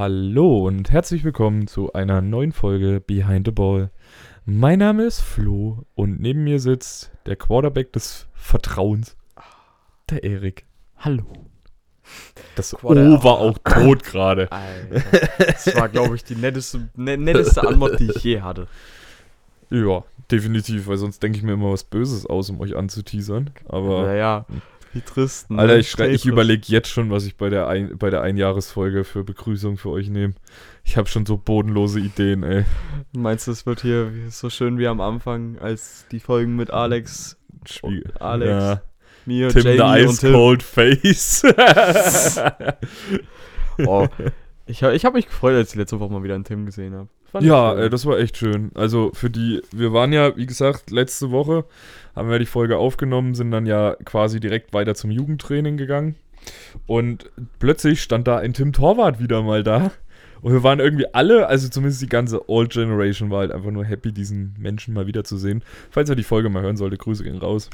Hallo und herzlich willkommen zu einer neuen Folge Behind the Ball. Mein Name ist Flo und neben mir sitzt der Quarterback des Vertrauens, der Erik. Hallo. Das Quarter- O war auch tot gerade. Das war, glaube ich, die netteste, ne, netteste Antwort, die ich je hatte. Ja, definitiv, weil sonst denke ich mir immer was Böses aus, um euch anzuteasern. Aber naja, wie trist. ne? Alter, ich, schrei- ich überlege jetzt schon, was ich bei der, ein, bei der Einjahresfolge für Begrüßung für euch nehme. Ich habe schon so bodenlose Ideen, ey. Meinst du, es wird hier so schön wie am Anfang, als die Folgen mit Alex, Schwie- Alex, Ja. mir, Tim the Jamie und Ice Tim? Cold Face. Oh, ich ich habe mich gefreut, als ich letzte Woche mal wieder einen Tim gesehen habe. Ja, äh, das war echt schön. Also für die, wir waren ja, wie gesagt, letzte Woche haben wir die Folge aufgenommen, sind dann ja quasi direkt weiter zum Jugendtraining gegangen. Und plötzlich stand da ein Tim Torwart wieder mal da. Und wir waren irgendwie alle, also zumindest die ganze Old Generation war halt einfach nur happy, diesen Menschen mal wiederzusehen. Falls ihr die Folge mal hören solltet, Grüße gehen raus.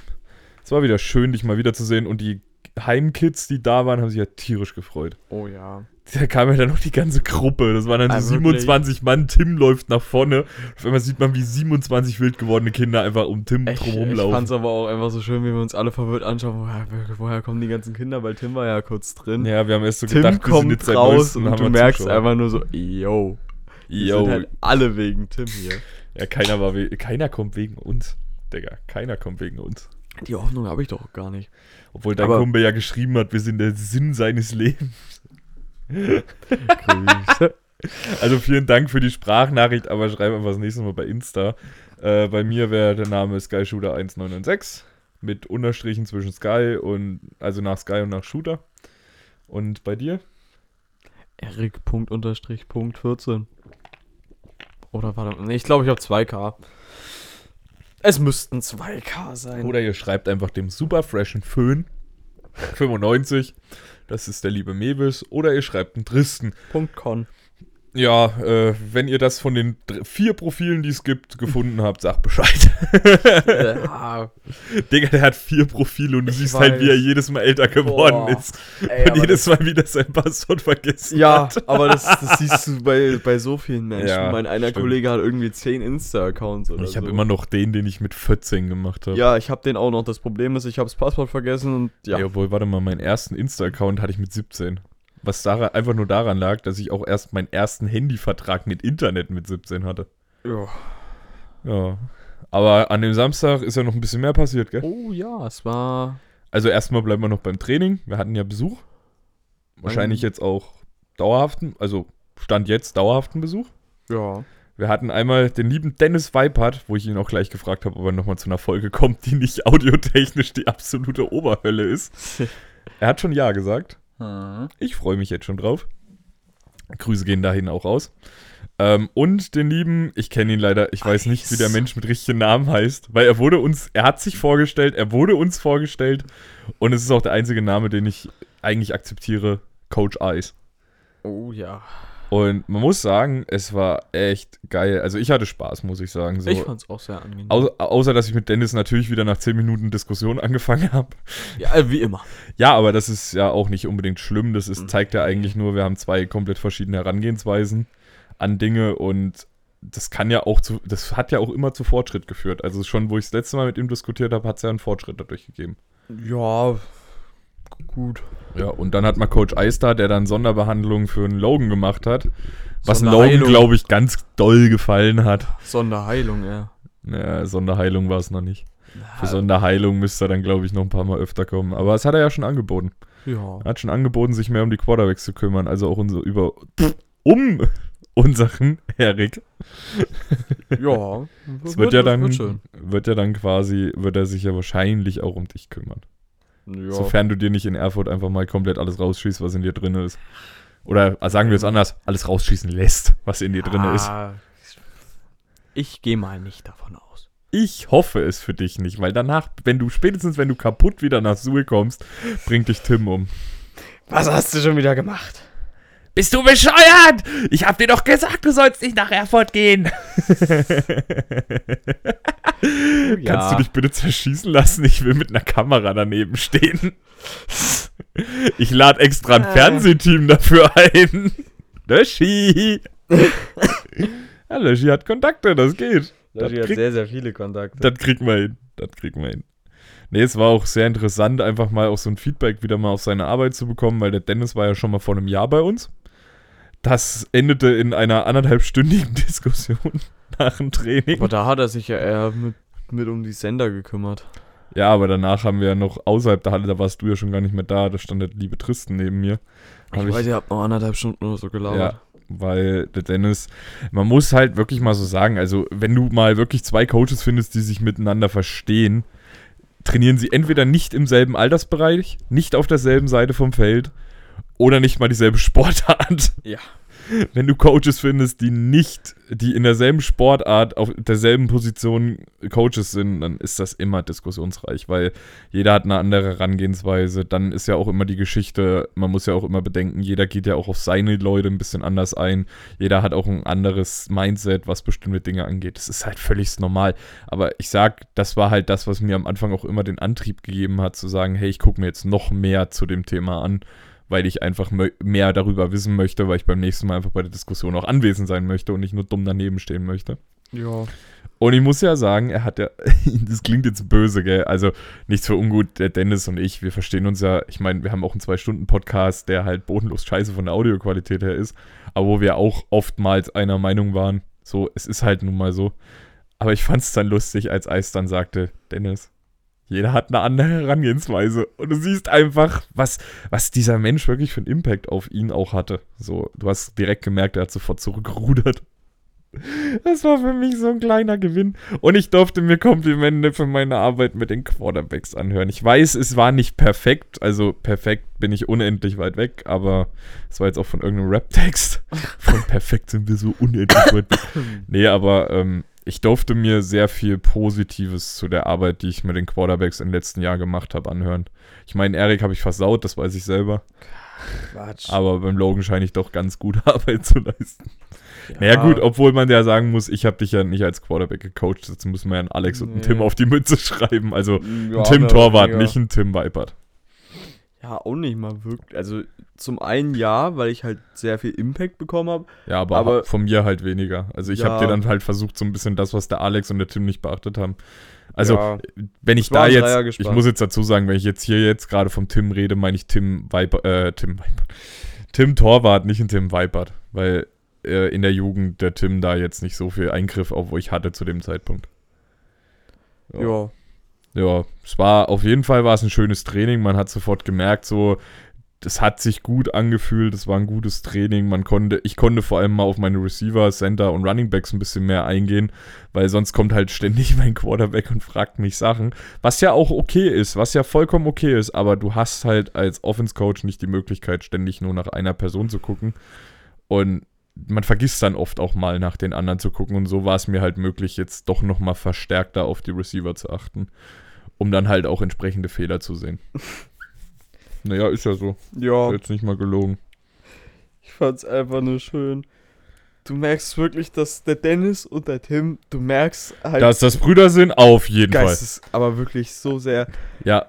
Es war wieder schön, dich mal wiederzusehen. Und die Heimkids, die da waren, haben sich ja tierisch gefreut. Oh ja. Da kam ja dann noch die ganze Gruppe. Das waren dann so Ah, wirklich? 27 Mann. Tim läuft nach vorne. Auf einmal sieht man, wie 27 wild gewordene Kinder einfach um Tim Ich, drum ich rumlaufen. fand's aber auch einfach so schön, wie wir uns alle verwirrt anschauen. Woher, woher kommen die ganzen Kinder? Weil Tim war ja kurz drin. Ja, wir haben erst so Tim gedacht, wir sind kommt jetzt raus neuestem und du merkst Zuschauer. einfach nur so, yo. Wir Yo. sind halt alle wegen Tim hier. Ja, keiner war keiner kommt wegen uns. Digga, keiner kommt wegen uns. Die Hoffnung habe ich doch gar nicht. Obwohl dein Aber- Kumpel ja geschrieben hat, wir sind der Sinn seines Lebens. Grüße. Also vielen Dank für die Sprachnachricht, aber schreib einfach das nächste Mal bei Insta. Äh, bei mir wäre der Name SkyShooter1996 mit Unterstrichen zwischen Sky und also nach Sky und nach Shooter. Und bei dir? Erik Punkt Unterstrich Punkt 14. Oder warte, nee, ich glaube, ich habe 2K. Es müssten 2K sein. Oder ihr schreibt einfach dem super freshen Föhn 95. Das ist der liebe Mewis. Oder ihr schreibt einen Tristen. Punkt Con. Ja, äh, wenn ihr das von den vier Profilen, die es gibt, gefunden habt, sagt Bescheid. ja, Digga, der hat vier Profile und du Ich siehst halt, wie er weiß. jedes Mal älter geworden Boah. ist. ey, und jedes Mal wieder sein Passwort vergessen Ja, hat. aber das, das siehst du bei, bei so vielen Menschen. Ja, mein einer stimmt. Kollege hat irgendwie 10 Insta-Accounts oder Ich habe so. immer noch den, den ich mit 14 gemacht habe. Ja, ich habe den auch noch. Das Problem ist, ich habe das Passwort vergessen und ja. Ja. Obwohl, warte mal, meinen ersten Insta-Account hatte ich mit 17. Was daran, einfach nur daran lag, dass ich auch erst meinen ersten Handyvertrag mit Internet mit 17 hatte. ja. Ja. Aber an dem Samstag ist ja noch ein bisschen mehr passiert, gell? Oh ja, es war. Also erstmal bleiben wir noch beim Training. Wir hatten ja Besuch. Wahrscheinlich jetzt auch dauerhaften, also Stand jetzt dauerhaften Besuch. Ja. Wir hatten einmal den lieben Dennis Weipert, wo ich ihn auch gleich gefragt habe, ob er nochmal zu einer Folge kommt, die nicht audiotechnisch die absolute Oberhölle ist. Er hat schon Ja gesagt. Ich freue mich jetzt schon drauf. Grüße gehen dahin auch raus. Ähm, und den lieben, ich kenne ihn leider, ich weiß nicht, wie der Eis. Mensch mit richtigen Namen heißt, weil er wurde uns, er hat sich vorgestellt, er wurde uns vorgestellt und es ist auch der einzige Name, den ich eigentlich akzeptiere, Coach Ice. Oh ja. Und man muss sagen, es war echt geil. Also ich hatte Spaß, muss ich sagen. So, Ich fand's auch sehr angenehm. au außer, dass ich mit Dennis natürlich wieder nach 10 Minuten Diskussion angefangen habe. ja, äh, wie immer. Ja, aber das ist ja auch nicht unbedingt schlimm. Das ist, Mhm. zeigt ja eigentlich nur, wir haben zwei komplett verschiedene Herangehensweisen an Dinge und das kann ja auch zu, das hat ja auch immer zu Fortschritt geführt. Also schon, wo ich das letzte Mal mit ihm diskutiert habe, hat es ja einen Fortschritt dadurch gegeben. Ja. Gut. Ja, und dann hat mal Coach da, der dann Sonderbehandlungen für einen Logan gemacht hat, was Logan, glaube ich, ganz doll gefallen hat. Sonderheilung, ja. Naja, Sonderheilung war es noch nicht. Für Sonderheilung müsste er dann, glaube ich, noch ein paar Mal öfter kommen. Aber das hat er ja schon angeboten. Ja. Er hat schon angeboten, sich mehr um die Quarterbacks zu kümmern, also auch unser, über, um unseren Erik. Ja. Es wird ja dann, Wird schön. wird ja dann quasi, wird er sich ja wahrscheinlich auch um dich kümmern. Ja. Sofern du dir nicht in Erfurt einfach mal komplett alles rausschießt, was in dir drin ist. Oder äh, sagen wir es anders, alles rausschießen lässt, was in dir drin ist. Ah, Ich gehe mal nicht davon aus. Ich hoffe es für dich nicht, weil danach, wenn du spätestens, wenn du kaputt wieder nach Suhl kommst, bringt dich Tim um. Was hast du schon wieder gemacht? Bist du bescheuert? Ich hab dir doch gesagt, du sollst nicht nach Erfurt gehen. Kannst du dich bitte zerschießen lassen? Ich will mit einer Kamera daneben stehen. Ich lade extra ein Äh. Fernsehteam dafür ein. Löschi! ja, Löschi hat Kontakte, das geht. Das Löschi hat krieg- sehr, sehr viele Kontakte. Das kriegen wir hin. Das kriegen wir hin. Nee, es war auch sehr interessant, einfach mal auch so ein Feedback wieder mal auf seine Arbeit zu bekommen, weil der Dennis war ja schon mal vor einem Jahr bei uns. Das endete in einer anderthalbstündigen Diskussion nach dem Training. Aber da hat er sich ja eher mit, mit um die Sender gekümmert. Ja, aber danach haben wir ja noch außerhalb der Halle, da warst du ja schon gar nicht mehr da, da stand der liebe Tristan neben mir. Ich Hab weiß, ihr habt noch anderthalb Stunden oder so gelabert. Ja, weil der Dennis, man muss halt wirklich mal so sagen, also wenn du mal wirklich zwei Coaches findest, die sich miteinander verstehen, trainieren sie entweder nicht im selben Altersbereich, nicht auf derselben Seite vom Feld oder nicht mal dieselbe Sportart. Ja. Wenn du Coaches findest, die nicht, die in derselben Sportart auf derselben Position Coaches sind, dann ist das immer diskussionsreich, weil jeder hat eine andere Herangehensweise. Dann ist ja auch immer die Geschichte, man muss ja auch immer bedenken, jeder geht ja auch auf seine Leute ein bisschen anders ein. Jeder hat auch ein anderes Mindset, was bestimmte Dinge angeht. Das ist halt völlig normal. Aber ich sag, das war halt das, was mir am Anfang auch immer den Antrieb gegeben hat, zu sagen, hey, ich gucke mir jetzt noch mehr zu dem Thema an weil ich einfach mehr darüber wissen möchte, weil ich beim nächsten Mal einfach bei der Diskussion auch anwesend sein möchte und nicht nur dumm daneben stehen möchte. Ja. Und ich muss ja sagen, er hat ja, das klingt jetzt böse, gell? Also nichts für ungut, der Dennis und ich, wir verstehen uns ja, ich meine, wir haben auch einen Zwei-Stunden-Podcast, der halt bodenlos scheiße von der Audioqualität her ist, aber wo wir auch oftmals einer Meinung waren, so, es ist halt nun mal so. Aber ich fand es dann lustig, als Eis dann sagte, Dennis, jeder hat eine andere Herangehensweise. Und du siehst einfach, was, was dieser Mensch wirklich für einen Impact auf ihn auch hatte. So, du hast direkt gemerkt, er hat sofort zurückgerudert. Das war für mich so ein kleiner Gewinn. Und ich durfte mir Komplimente für meine Arbeit mit den Quarterbacks anhören. Ich weiß, es war nicht perfekt. Also perfekt bin ich unendlich weit weg, aber es war jetzt auch von irgendeinem Rap-Text. Von perfekt sind wir so unendlich weit weg. Nee, aber ähm, ich durfte mir sehr viel Positives zu der Arbeit, die ich mit den Quarterbacks im letzten Jahr gemacht habe, anhören. Ich meine, Erik habe ich versaut, das weiß ich selber. Quatsch. Aber beim Logan scheine ich doch ganz gute Arbeit zu leisten. Naja, gut, obwohl man ja sagen muss, ich habe dich ja nicht als Quarterback gecoacht. Jetzt müssen wir ja einen Alex und einen Nee. Tim auf die Mütze schreiben. Also ja, ein Tim Torwart, nicht ein Tim Weipert. Ja, auch nicht mal wirklich. Also zum einen ja, weil ich halt sehr viel Impact bekommen habe. Ja, aber, Aber- von mir halt weniger. Also ich habe Ja. dir dann halt versucht, so ein bisschen das, was der Alex und der Tim nicht beachtet haben. Also, ja, wenn ich da jetzt, ich muss jetzt dazu sagen, wenn ich jetzt hier jetzt gerade vom Tim rede, meine ich Tim Weipert, äh, Tim Weipert. Tim Torwart, nicht ein Tim Weipert. Weil äh, in der Jugend der Tim da jetzt nicht so viel Eingriff auf wo ich hatte zu dem Zeitpunkt. ja. Ja, es war auf jeden Fall war es ein schönes Training. Man hat sofort gemerkt, so, das hat sich gut angefühlt. Es war ein gutes Training. Man konnte, ich konnte vor allem mal auf meine Receiver, Center und Running Backs ein bisschen mehr eingehen, weil sonst kommt halt ständig mein Quarterback und fragt mich Sachen, was ja auch okay ist, was ja vollkommen okay ist. Aber du hast halt als Offense Coach nicht die Möglichkeit, ständig nur nach einer Person zu gucken und man vergisst dann oft auch mal nach den anderen zu gucken und so war es mir halt möglich, jetzt doch noch mal verstärkter auf die Receiver zu achten um dann halt auch entsprechende Fehler zu sehen. naja, ist ja so. Ja, Jetzt nicht mal gelogen. ich fand's einfach nur schön. Du merkst wirklich, dass der Dennis und der Tim, du merkst halt Dass das Brüder sind, auf jeden Geistes, aber wirklich so sehr. Fall. Ja.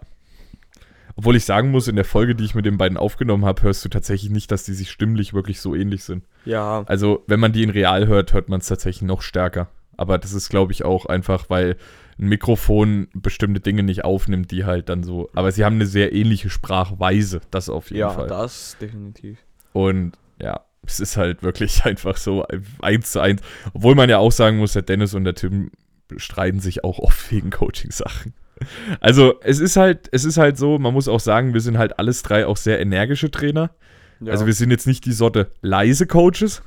Obwohl ich sagen muss, in der Folge, die ich mit den beiden aufgenommen habe, hörst du tatsächlich nicht, dass die sich stimmlich wirklich so ähnlich sind. Ja, Also, wenn man die in real hört, hört man es tatsächlich noch stärker. Aber das ist, glaube ich, auch einfach, weil ein Mikrofon bestimmte Dinge nicht aufnimmt, die halt dann so. Aber sie haben eine sehr ähnliche Sprachweise, das auf jeden ja, Fall. das definitiv. Und ja, es ist halt wirklich einfach so eins zu eins. Obwohl man ja auch sagen muss, der Dennis und der Tim streiten sich auch oft wegen Coaching-Sachen. Also es ist halt, es ist halt so, man muss auch sagen, wir sind halt alles drei auch sehr energische Trainer. Ja. Also wir sind jetzt nicht die Sorte leise Coaches.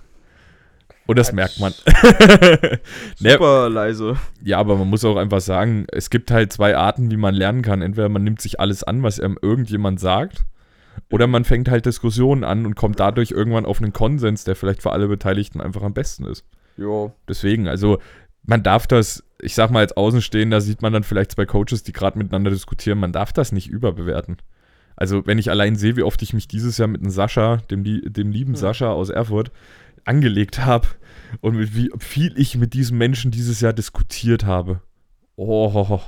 Und das merkt man. Ne, super leise. ja, aber man muss auch einfach sagen, es gibt halt zwei Arten, wie man lernen kann. Entweder man nimmt sich alles an, was einem irgendjemand sagt, oder man fängt halt Diskussionen an und kommt dadurch irgendwann auf einen Konsens, der vielleicht für alle Beteiligten einfach am besten ist. Jo. Deswegen, also man darf das, ich sag mal als Außenstehender, sieht man dann vielleicht zwei Coaches, die gerade miteinander diskutieren, man darf das nicht überbewerten. Also wenn ich allein sehe, wie oft ich mich dieses Jahr mit einem Sascha, dem, dem lieben Ja. Sascha aus Erfurt, angelegt habe und mit wie viel ich mit diesem Menschen dieses Jahr diskutiert habe. Oh,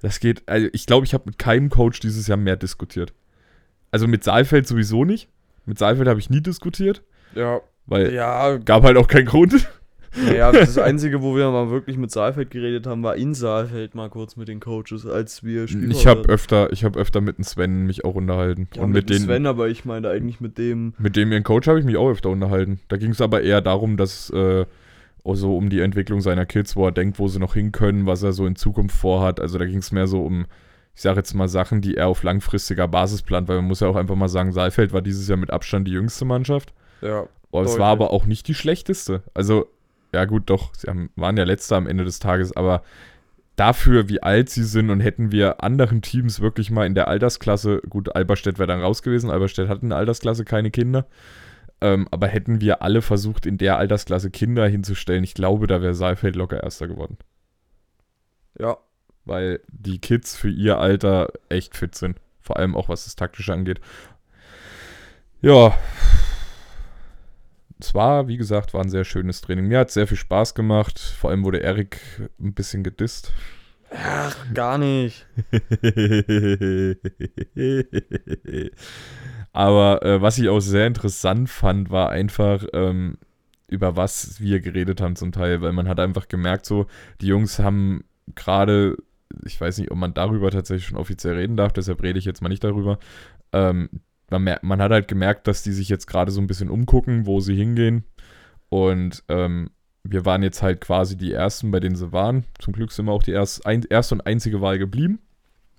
das geht, also ich glaube, ich habe mit keinem Coach dieses Jahr mehr diskutiert. Also mit Saalfeld sowieso nicht. Mit Saalfeld habe ich nie diskutiert. Ja. Weil Ja, gab halt auch keinen Grund. Naja, das Einzige, wo wir mal wirklich mit Saalfeld geredet haben, war in Saalfeld mal kurz mit den Coaches, als wir Spieler Ich habe öfter, ich habe öfter mit dem Sven mich auch unterhalten. ja, und mit, mit, dem Sven, aber ich meine eigentlich mit dem. mit dem ihren Coach habe ich mich auch öfter unterhalten. Da ging es aber eher darum, dass äh, auch so um die Entwicklung seiner Kids, wo er denkt, wo sie noch hin können, was er so in Zukunft vorhat. Also da ging es mehr so um, ich sage jetzt mal Sachen, die er auf langfristiger Basis plant, weil man muss ja auch einfach mal sagen, Saalfeld war dieses Jahr mit Abstand die jüngste Mannschaft. Ja. Aber es Deutlich. war aber auch nicht die schlechteste. Also, ja gut, doch, sie haben, waren ja letzter am Ende des Tages, aber dafür, wie alt sie sind und hätten wir anderen Teams wirklich mal in der Altersklasse, gut, Alberstedt wäre dann raus gewesen, Alberstedt hat in der Altersklasse keine Kinder, ähm, aber hätten wir alle versucht, in der Altersklasse Kinder hinzustellen, ich glaube, da wäre Saalfeld locker Erster geworden. Ja. Weil die Kids für ihr Alter echt fit sind. Vor allem auch, was das Taktische angeht. Ja. Es war, wie gesagt, war ein sehr schönes Training. Mir hat sehr viel Spaß gemacht. Vor allem wurde Erik ein bisschen gedisst. Ach, gar nicht. Aber äh, was ich auch sehr interessant fand, war einfach, ähm, über was wir geredet haben zum Teil, weil man hat einfach gemerkt, so, die Jungs haben gerade, ich weiß nicht, ob man darüber tatsächlich schon offiziell reden darf, deshalb rede ich jetzt mal nicht darüber. Ähm, man, man hat halt gemerkt, dass die sich jetzt gerade so ein bisschen umgucken, wo sie hingehen. Und ähm, wir waren jetzt halt quasi die Ersten, bei denen sie waren. Zum Glück sind wir auch die erst, ein, erste und einzige Wahl geblieben.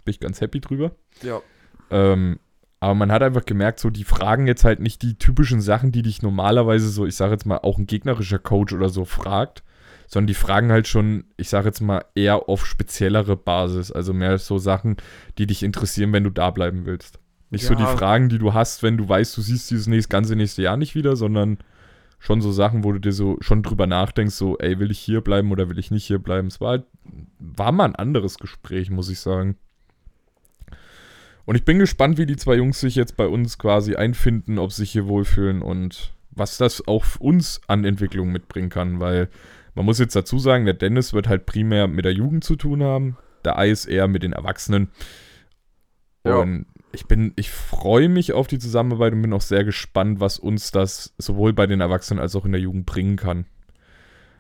Bin ich ganz happy drüber. Ja. Ähm, aber man hat einfach gemerkt, so die fragen jetzt halt nicht die typischen Sachen, die dich normalerweise so, ich sage jetzt mal, auch ein gegnerischer Coach oder so fragt, sondern die fragen halt schon, ich sage jetzt mal, eher auf speziellere Basis. Also mehr so Sachen, die dich interessieren, wenn du da bleiben willst. Nicht so die Ja. Fragen, die du hast, wenn du weißt, du siehst dieses nächste, ganze nächste Jahr nicht wieder, sondern schon so Sachen, wo du dir so schon drüber nachdenkst, so, ey, will ich hier bleiben oder will ich nicht hier bleiben? Es war halt, war mal ein anderes Gespräch, muss ich sagen. Und ich bin gespannt, wie die zwei Jungs sich jetzt bei uns quasi einfinden, ob sie sich hier wohlfühlen und was das auch für uns an Entwicklung mitbringen kann, weil man muss jetzt dazu sagen, der Dennis wird halt primär mit der Jugend zu tun haben, der Eis eher mit den Erwachsenen. Ja. Und ich bin, ich freue mich auf die Zusammenarbeit und bin auch sehr gespannt, was uns das sowohl bei den Erwachsenen als auch in der Jugend bringen kann.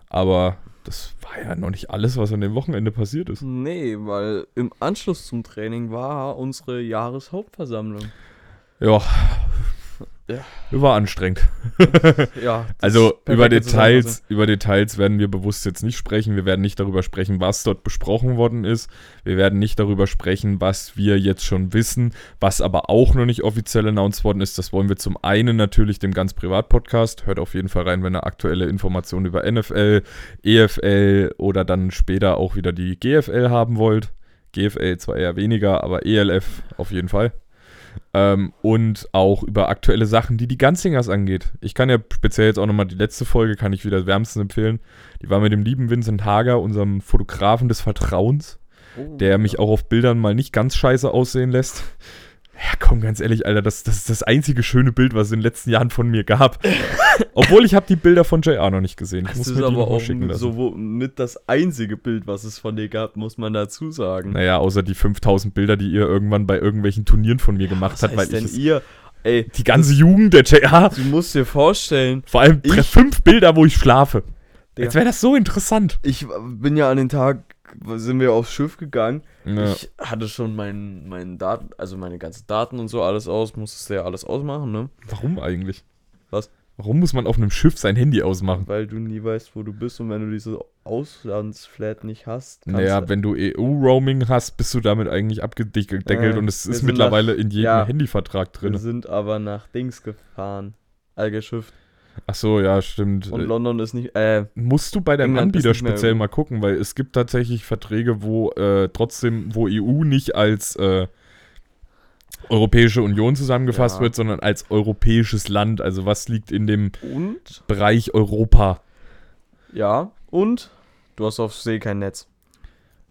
Aber das war ja noch nicht alles, was an dem Wochenende passiert ist. Nee, weil im Anschluss zum Training war unsere Jahreshauptversammlung. Ja. Ja. War anstrengend. Ja. Also über Details, über Details werden wir bewusst jetzt nicht sprechen. Wir werden nicht darüber sprechen, was dort besprochen worden ist. Wir werden nicht darüber sprechen, was wir jetzt schon wissen, was aber auch noch nicht offiziell announced worden ist. Das wollen wir zum einen natürlich dem ganz Privat-Podcast. Hört auf jeden Fall rein, wenn ihr aktuelle Informationen über NFL, EFL oder dann später auch wieder die GFL haben wollt. GFL zwar eher weniger, aber ELF auf jeden Fall. Ähm, und auch über aktuelle Sachen, die die Ganzingers angeht. Ich kann ja speziell jetzt auch nochmal die letzte Folge, kann ich wieder wärmstens empfehlen. Die war mit dem lieben Vincent Hager, unserem Fotografen des Vertrauens, Oh, der mich auch auf Bildern mal nicht ganz scheiße aussehen lässt. Ja, komm, ganz ehrlich, Alter, das, das ist das einzige schöne Bild, was es in den letzten Jahren von mir gab. Obwohl ich habe die Bilder von JR noch nicht gesehen. Ich Das muss ist aber auch so mit das einzige Bild, was es von dir gab, muss man dazu sagen. Naja, außer die 5000 Bilder, die ihr irgendwann bei irgendwelchen Turnieren von mir gemacht Was habt, weil heißt ich denn ihr? Ey, die ganze Jugend der JR du musst dir vorstellen, Vor allem Ich- fünf Bilder, wo ich schlafe. Digga. Jetzt wäre das so interessant. ich bin ja an den Tag, sind wir aufs Schiff gegangen. Ja. Ich hatte schon meinen meinen Daten, also meine ganzen Daten und so alles aus, musstest du ja alles ausmachen, ne? Warum eigentlich? Was? Warum muss man auf einem Schiff sein Handy ausmachen? Weil du nie weißt, wo du bist und wenn du diese Auslandsflat nicht hast, Naja, wenn du EU-Roaming hast, bist du damit eigentlich abgedeckelt Äh, und es wir ist mittlerweile in jedem ja. Handyvertrag wir drin. sind aber nach Dings gefahren. Allgeschiff. Ach so, ja, stimmt. Und Äh, London ist nicht, äh, Musst du bei deinem England Anbieter speziell mal gucken, weil es gibt tatsächlich Verträge, wo äh, trotzdem, wo EU nicht als äh, Europäische Union zusammengefasst Ja. wird, sondern als europäisches Land. Also was liegt in dem und, Bereich Europa? ja, und du hast auf See kein Netz.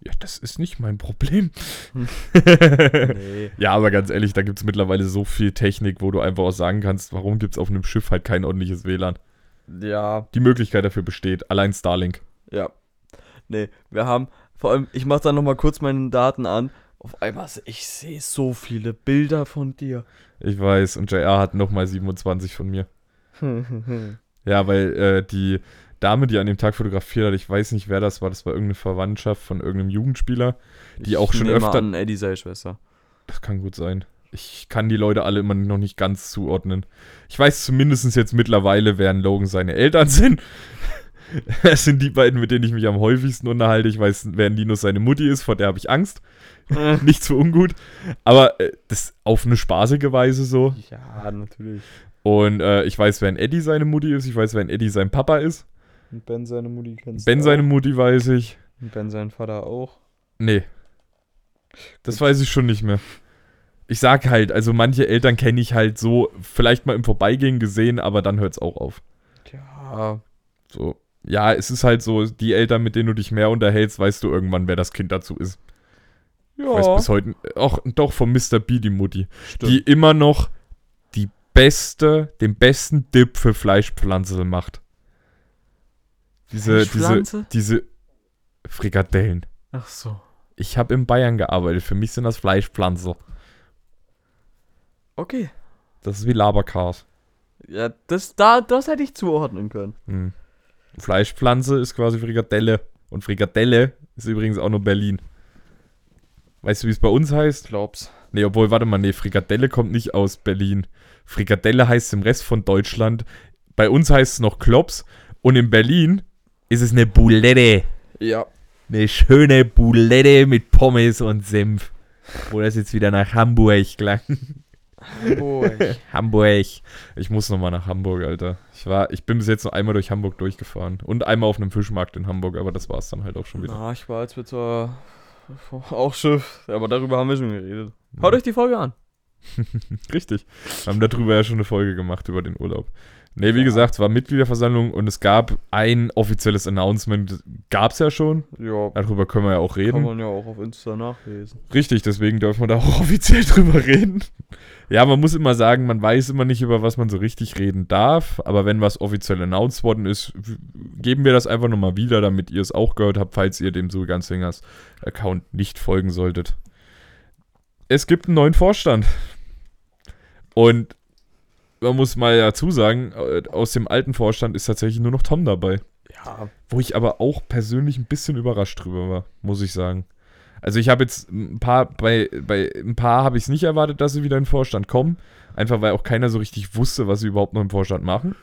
Ja, das ist nicht mein Problem. Nee. Ja, aber ganz ehrlich, da gibt es mittlerweile so viel Technik, wo du einfach auch sagen kannst, warum gibt es auf einem Schiff halt kein ordentliches WLAN? Ja, Die Möglichkeit dafür besteht, allein Starlink. ja. Nee, wir haben, vor allem, ich mach da nochmal kurz meine Daten an. Auf einmal, ich sehe so viele Bilder von dir. Ich weiß, und JR hat nochmal 27 von mir. Ja, weil äh, die Dame, die an dem Tag fotografiert hat, ich weiß nicht, wer das war, das war irgendeine Verwandtschaft von irgendeinem Jugendspieler. Die auch schon nehme öfter- An, Eddie sei Schwester. Das kann gut sein. Ich kann die Leute alle immer noch nicht ganz zuordnen. Ich weiß zumindest jetzt mittlerweile, wer Logan seine Eltern sind. Das sind die beiden, mit denen ich mich am häufigsten unterhalte. Ich weiß, wer Linus seine Mutti ist, vor der habe ich Angst. Nicht so ungut. Aber äh, das auf eine spaßige Weise so. ja, natürlich. Und äh, ich weiß, wer ein Eddie seine Mutti ist. Ich weiß, wer ein Eddie sein Papa ist. Und Ben seine Mutti kennst Ben seine. Mutti weiß ich. Und Ben seinen Vater auch. Nee. Das weiß ich schon nicht mehr. Ich sag halt, also manche Eltern kenne ich halt so, vielleicht mal im Vorbeigehen gesehen, aber dann hört's auch auf. Ja. So. Ja, es ist halt so, die Eltern, mit denen du dich mehr unterhältst, weißt du irgendwann, wer das Kind dazu ist. Ich weiß bis heute, auch doch von Mr. B, die Mutti. Die immer noch die beste, den besten Dip für Fleischpflanze macht. Diese, diese, diese Frikadellen. Ach so. Ich habe in Bayern gearbeitet. Für mich sind das Fleischpflanzen. Okay. Das ist wie Labercars. Ja, das, da, das hätte ich zuordnen können. Hm. Fleischpflanze ist quasi Frikadelle. Und Frikadelle ist übrigens auch nur Berlin. Weißt du, wie es bei uns heißt? Glaub's. Nee, obwohl, warte mal, nee, Frikadelle kommt nicht aus Berlin. Frikadelle heißt im Rest von Deutschland. Bei uns heißt es noch Klops. Und in Berlin ist es eine Boulette. Ja. Eine schöne Boulette mit Pommes und Senf. Wo das jetzt wieder nach Hamburg klang. Hamburg. Ich muss nochmal nach Hamburg, Alter. Ich war, ich bin bis jetzt nur einmal durch Hamburg durchgefahren. Und einmal auf einem Fischmarkt in Hamburg, aber das war es dann halt auch schon wieder. Na, ich war als wir zur auch Schiff, aber darüber haben wir schon geredet. Haut euch die Folge an. Richtig. Wir haben darüber ja schon eine Folge gemacht, über den Urlaub. Ne, wie gesagt, es war Mitgliederversammlung und es gab ein offizielles Announcement. Gab es ja schon. Ja, Darüber können wir ja auch kann reden. man ja auch auf Insta nachlesen. Richtig, deswegen dürfen wir da auch offiziell drüber reden. Ja, man muss immer sagen, man weiß immer nicht, über was man so richtig reden darf. Aber wenn was offiziell announced worden ist, geben wir das einfach nochmal wieder, damit ihr es auch gehört habt, falls ihr dem Suganzingers Account nicht folgen solltet. Es gibt einen neuen Vorstand. Und man muss mal dazu sagen, äh, aus dem alten Vorstand ist tatsächlich nur noch Tom dabei. Ja, Wo ich aber auch persönlich ein bisschen überrascht drüber war, muss ich sagen. Also ich habe jetzt ein paar, bei, bei ein paar habe ich es nicht erwartet, dass sie wieder in den Vorstand kommen. Einfach weil auch keiner so richtig wusste, was sie überhaupt noch im Vorstand machen.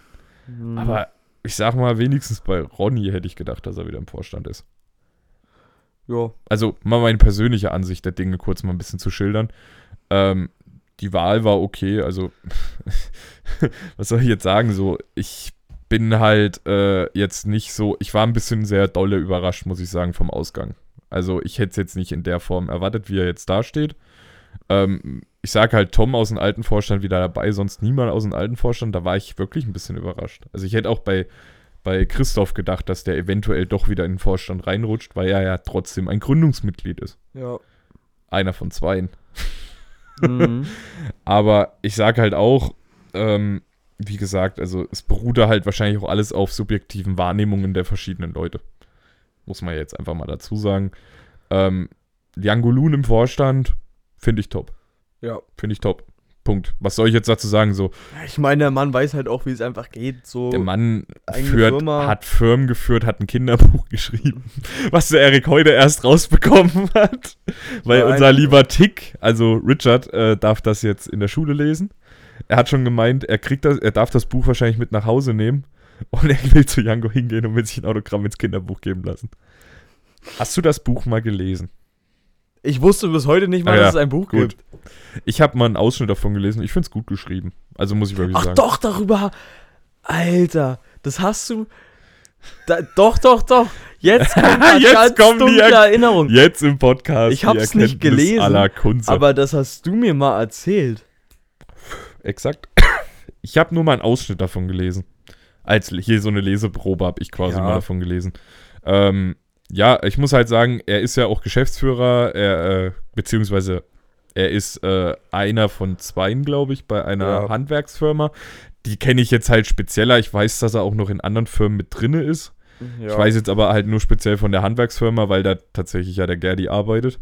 Mhm. Aber ich sag mal, wenigstens bei Ronny hätte ich gedacht, dass er wieder im Vorstand ist. ja, Also mal meine persönliche Ansicht der Dinge kurz mal ein bisschen zu schildern. Ähm, die Wahl war okay, also was soll ich jetzt sagen? So, ich bin halt äh, jetzt nicht so, ich war ein bisschen sehr dolle überrascht, muss ich sagen, vom Ausgang. Also ich hätte es jetzt nicht in der Form erwartet, wie er jetzt dasteht. Ähm, ich sage halt Tom aus dem alten Vorstand wieder dabei, sonst niemand aus dem alten Vorstand. Da war ich wirklich ein bisschen überrascht. Also ich hätte auch bei, bei Christoph gedacht, dass der eventuell doch wieder in den Vorstand reinrutscht, weil er ja trotzdem ein Gründungsmitglied ist. ja. Einer von zweien. Mhm. Aber ich sage halt auch, ähm, wie gesagt, also es beruht da halt wahrscheinlich auch alles auf subjektiven Wahrnehmungen der verschiedenen Leute. Muss man jetzt einfach mal dazu sagen. Ähm, Liangolun im Vorstand finde ich top. ja. Finde ich top. Punkt. Was soll ich jetzt dazu sagen? So, Ich meine, der Mann weiß halt auch, wie es einfach geht. So. der Mann führt, Firma. hat Firmen geführt, hat ein Kinderbuch geschrieben, was der Erik heute erst rausbekommen hat. Weil Ja, unser lieber Tick, also Richard, äh, darf das jetzt in der Schule lesen. Er hat schon gemeint, er kriegt das, er darf das Buch wahrscheinlich mit nach Hause nehmen und er will zu Jango hingehen und will sich ein Autogramm ins Kinderbuch geben lassen. Hast du das Buch mal gelesen? Ich wusste bis heute nicht mal, Ah, ja. dass es ein Buch Gut. gibt. Ich habe mal einen Ausschnitt davon gelesen. Ich finde es gut geschrieben. Also muss ich wirklich Ach sagen. doch, darüber. Alter, das hast du. Da, doch, doch, doch. Jetzt kommt eine Jetzt ganz die dunkle Er- Erinnerung. Jetzt im Podcast. Ich die hab's nicht gelesen, Aller Kunze. Aber das hast du mir mal erzählt. Exakt. Ich habe nur mal einen Ausschnitt davon gelesen. Als hier so eine Leseprobe habe ich quasi Ja. mal davon gelesen. Ähm, ja, ich muss halt sagen, er ist ja auch Geschäftsführer, er, äh, beziehungsweise er ist äh, einer von zweien, glaube ich, bei einer Ja. Handwerksfirma. Die kenne ich jetzt halt spezieller. Ich weiß, dass er auch noch in anderen Firmen mit drinne ist. Ja. Ich weiß jetzt aber halt nur speziell von der Handwerksfirma, weil da tatsächlich ja der Gerdi arbeitet.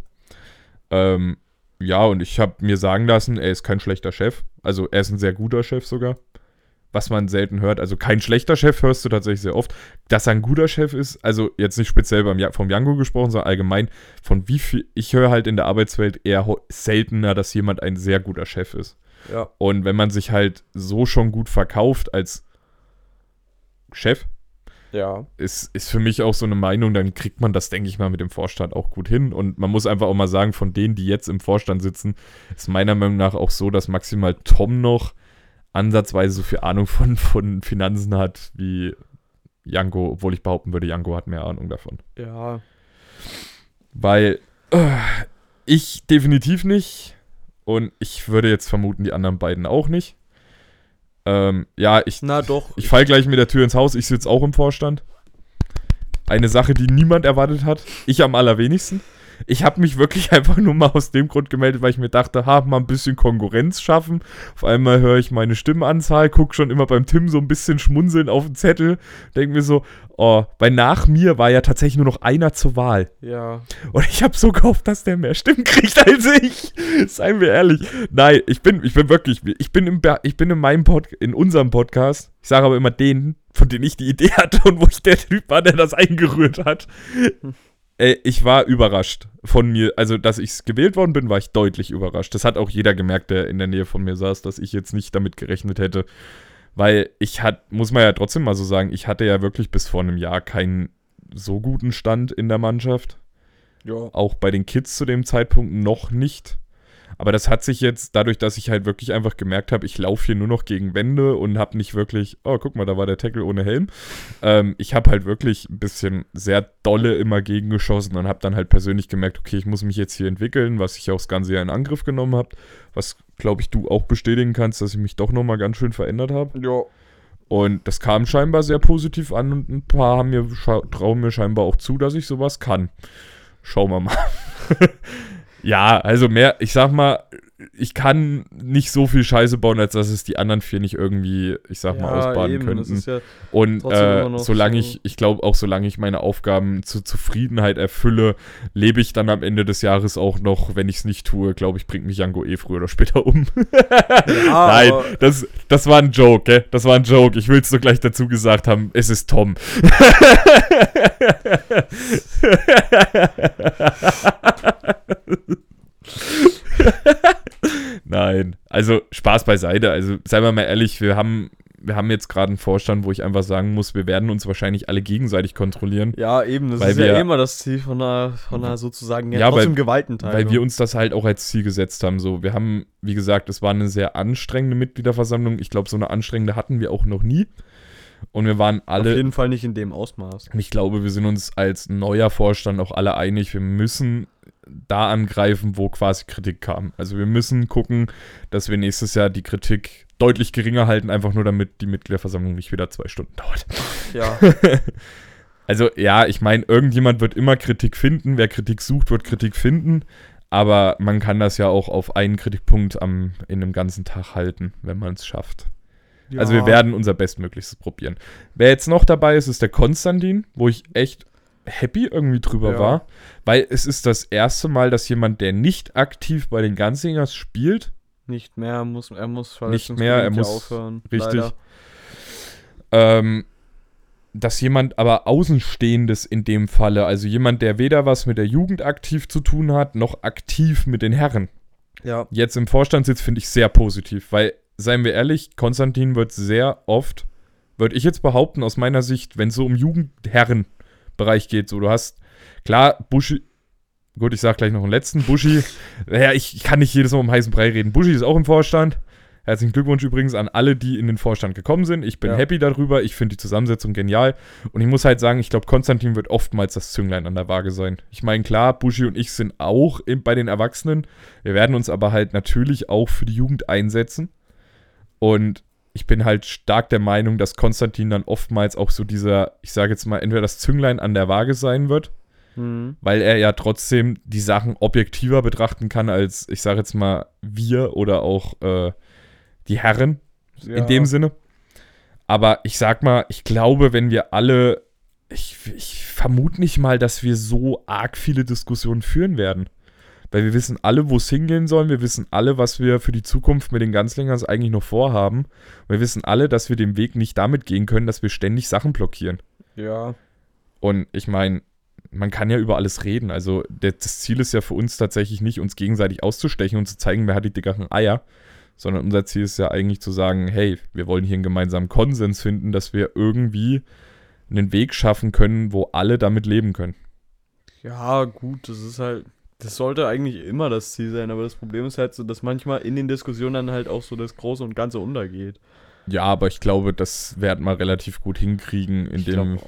Ähm, ja, und ich habe mir sagen lassen, er ist kein schlechter Chef. Also er ist ein sehr guter Chef sogar. Was man selten hört. Also kein schlechter Chef hörst du tatsächlich sehr oft. Dass er ein guter Chef ist, also jetzt nicht speziell beim, vom Django gesprochen, sondern allgemein von wie viel, ich höre halt in der Arbeitswelt eher seltener, dass jemand ein sehr guter Chef ist. Ja. Und wenn man sich halt so schon gut verkauft als Chef, Ja. ist, ist für mich auch so eine Meinung, dann kriegt man das, denke ich mal, mit dem Vorstand auch gut hin. Und man muss einfach auch mal sagen, von denen, die jetzt im Vorstand sitzen, ist meiner Meinung nach auch so, dass maximal Tom noch ansatzweise so viel Ahnung von, von Finanzen hat wie Janko, obwohl ich behaupten würde, Janko hat mehr Ahnung davon. Ja. Weil äh, ich definitiv nicht und ich würde jetzt vermuten, die anderen beiden auch nicht. Ähm, ja, ich, Na doch. ich fall gleich mit der Tür ins Haus. Ich sitze auch im Vorstand. Eine Sache, die niemand erwartet hat. Ich am allerwenigsten. Ich habe mich wirklich einfach nur mal aus dem Grund gemeldet, weil ich mir dachte, ha, mal ein bisschen Konkurrenz schaffen. Auf einmal höre ich meine Stimmenanzahl, guck schon immer beim Tim so ein bisschen schmunzeln auf den Zettel. Denk mir so, oh, weil nach mir war ja tatsächlich nur noch einer zur Wahl. ja. Und ich habe so gehofft, dass der mehr Stimmen kriegt als ich. Seien wir ehrlich. Nein, ich bin, ich bin wirklich, ich bin im, ich bin in meinem Pod, in unserem Podcast. Ich sage aber immer denen, von denen ich die Idee hatte und wo ich der Typ war, der das eingerührt hat. Ey, ich war überrascht von mir, also dass ich gewählt worden bin, war ich deutlich überrascht. Das hat auch jeder gemerkt, der in der Nähe von mir saß, dass ich jetzt nicht damit gerechnet hätte. Weil ich hat, muss man ja trotzdem mal so sagen, ich hatte ja wirklich bis vor einem Jahr keinen so guten Stand in der Mannschaft Ja. auch bei den Kids zu dem Zeitpunkt noch nicht. Aber das hat sich jetzt, dadurch, dass ich halt wirklich einfach gemerkt habe, ich laufe hier nur noch gegen Wände und habe nicht wirklich, oh, guck mal, da war der Tackle ohne Helm. Ähm, ich habe halt wirklich ein bisschen sehr dolle immer gegengeschossen und habe dann halt persönlich gemerkt, okay, ich muss mich jetzt hier entwickeln, was ich auch das ganze Jahr in Angriff genommen habe. Was, glaube ich, du auch bestätigen kannst, dass ich mich doch nochmal ganz schön verändert habe. Ja. Und das kam scheinbar sehr positiv an und ein paar haben mir, trauen mir scheinbar auch zu, dass ich sowas kann. Schauen wir mal. ja, also mehr, ich sag mal, ich kann nicht so viel Scheiße bauen, als dass es die anderen vier nicht irgendwie, ich sag mal, ausbaden Das könnten. ja, Und äh, solange so- ich, ich glaube auch, solange ich meine Aufgaben zur Zufriedenheit erfülle, lebe ich dann am Ende des Jahres auch noch, wenn ich es nicht tue, glaube ich, bringt mich Jango eh früher oder später um. ja, Nein, das, das war ein Joke, gell? Das war ein Joke. Ich will es nur gleich dazu gesagt haben, es ist Tom. Nein, also Spaß beiseite. Also seien wir mal ehrlich, wir haben, wir haben jetzt gerade einen Vorstand, wo ich einfach sagen muss, wir werden uns wahrscheinlich alle gegenseitig kontrollieren. Ja, eben, das Weil ist wir- ja immer das Ziel von einer, von einer sozusagen ja, Ja, trotzdem weil- Gewaltenteilung. Weil wir uns das halt auch als Ziel gesetzt haben. So, wir haben, wie gesagt, es war eine sehr anstrengende Mitgliederversammlung. Ich glaube, so eine anstrengende hatten wir auch noch nie. Und wir waren Auf alle, jeden Fall nicht in dem Ausmaß. ich glaube, wir sind uns als neuer Vorstand auch alle einig, wir müssen da angreifen, wo quasi Kritik kam. Also wir müssen gucken, dass wir nächstes Jahr die Kritik deutlich geringer halten, einfach nur damit die Mitgliederversammlung nicht wieder zwei Stunden dauert. Ja, Also ja, ich meine, irgendjemand wird immer Kritik finden. Wer Kritik sucht, wird Kritik finden. Aber man kann das ja auch auf einen Kritikpunkt am, in einem ganzen Tag halten, wenn man es schafft. Also wir werden unser Bestmöglichstes probieren. Wer jetzt noch dabei ist, ist der Konstantin, wo ich echt happy irgendwie drüber Ja. war. Weil es ist das erste Mal, dass jemand, der nicht aktiv bei den Ganzingers spielt, nicht mehr, muss, er muss Nicht mehr, er muss- aufhören. richtig. Ähm, dass jemand aber Außenstehendes in dem Falle, also jemand, der weder was mit der Jugend aktiv zu tun hat, noch aktiv mit den Herren, Ja, jetzt im Vorstand sitzt, finde ich sehr positiv, weil, seien wir ehrlich, Konstantin wird sehr oft, würde ich jetzt behaupten, aus meiner Sicht, wenn es so um Jugendherrenbereich geht, so du hast, klar, Buschi, gut, ich sag gleich noch einen letzten, Buschi, naja, ich, ich kann nicht jedes Mal um heißen Brei reden, Buschi ist auch im Vorstand, Herzlichen Glückwunsch übrigens an alle, die in den Vorstand gekommen sind. Ich bin Ja. happy darüber. Ich finde die Zusammensetzung genial. Und ich muss halt sagen, ich glaube, Konstantin wird oftmals das Zünglein an der Waage sein. Ich meine, klar, Buschi und ich sind auch in, bei den Erwachsenen. Wir werden uns aber halt natürlich auch für die Jugend einsetzen. Und ich bin halt stark der Meinung, dass Konstantin dann oftmals auch so dieser, ich sage jetzt mal, entweder das Zünglein an der Waage sein wird, mhm. weil er ja trotzdem die Sachen objektiver betrachten kann als, ich sage jetzt mal, wir oder auch äh, die Herren ja. in dem Sinne. Aber ich sag mal, ich glaube, wenn wir alle, ich, ich vermute nicht mal, dass wir so arg viele Diskussionen führen werden. Weil wir wissen alle, wo es hingehen soll. Wir wissen alle, was wir für die Zukunft mit den Ganzlingers eigentlich noch vorhaben. Wir wissen alle, dass wir den Weg nicht damit gehen können, dass wir ständig Sachen blockieren. Ja. Und ich meine, man kann ja über alles reden. Also der, das Ziel ist ja für uns tatsächlich nicht, uns gegenseitig auszustechen und zu zeigen, wer hat die dickeren Eier. Sondern unser Ziel ist ja eigentlich zu sagen, hey, wir wollen hier einen gemeinsamen Konsens finden, dass wir irgendwie einen Weg schaffen können, wo alle damit leben können. Ja, gut, das ist halt. Das sollte eigentlich immer das Ziel sein, aber das Problem ist halt so, dass manchmal in den Diskussionen dann halt auch so das Große und Ganze untergeht. Ja, aber ich glaube, das werden wir relativ gut hinkriegen, indem,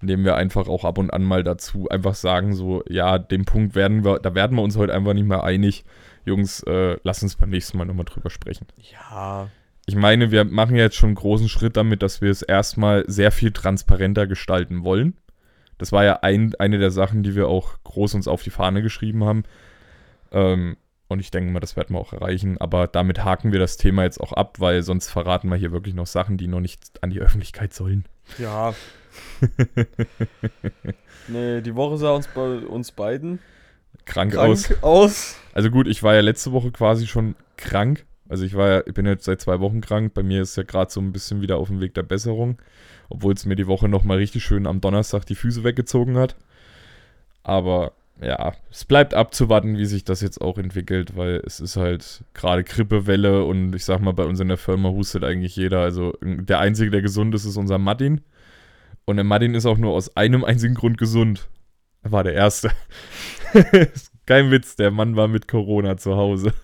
indem wir einfach auch ab und an mal dazu einfach sagen, so, ja, den Punkt werden wir, da werden wir uns heute einfach nicht mehr einig. Jungs, äh, lass uns beim nächsten Mal nochmal drüber sprechen. Ja. Ich meine, wir machen jetzt schon einen großen Schritt damit, dass wir es erstmal sehr viel transparenter gestalten wollen. Das war ja ein, eine der Sachen, die wir auch groß uns auf die Fahne geschrieben haben. Ähm, und ich denke mal, das werden wir auch erreichen. Aber damit haken wir das Thema jetzt auch ab, weil sonst verraten wir hier wirklich noch Sachen, die noch nicht an die Öffentlichkeit sollen. Ja. nee, die Woche sah uns bei uns beiden Krank, krank aus. aus. Also gut, ich war ja letzte Woche quasi schon krank. Also ich war ja, ich bin jetzt seit zwei Wochen krank. Bei mir ist ja gerade so ein bisschen wieder auf dem Weg der Besserung. Obwohl es mir die Woche nochmal richtig schön am Donnerstag die Füße weggezogen hat. Aber ja, es bleibt abzuwarten, wie sich das jetzt auch entwickelt, weil es ist halt gerade Grippewelle und ich sag mal, bei uns in der Firma hustet eigentlich jeder. Also der Einzige, der gesund ist, ist unser Martin. Und der Martin ist auch nur aus einem einzigen Grund gesund. Er war der Erste. Kein Witz, der Mann war mit Corona zu Hause.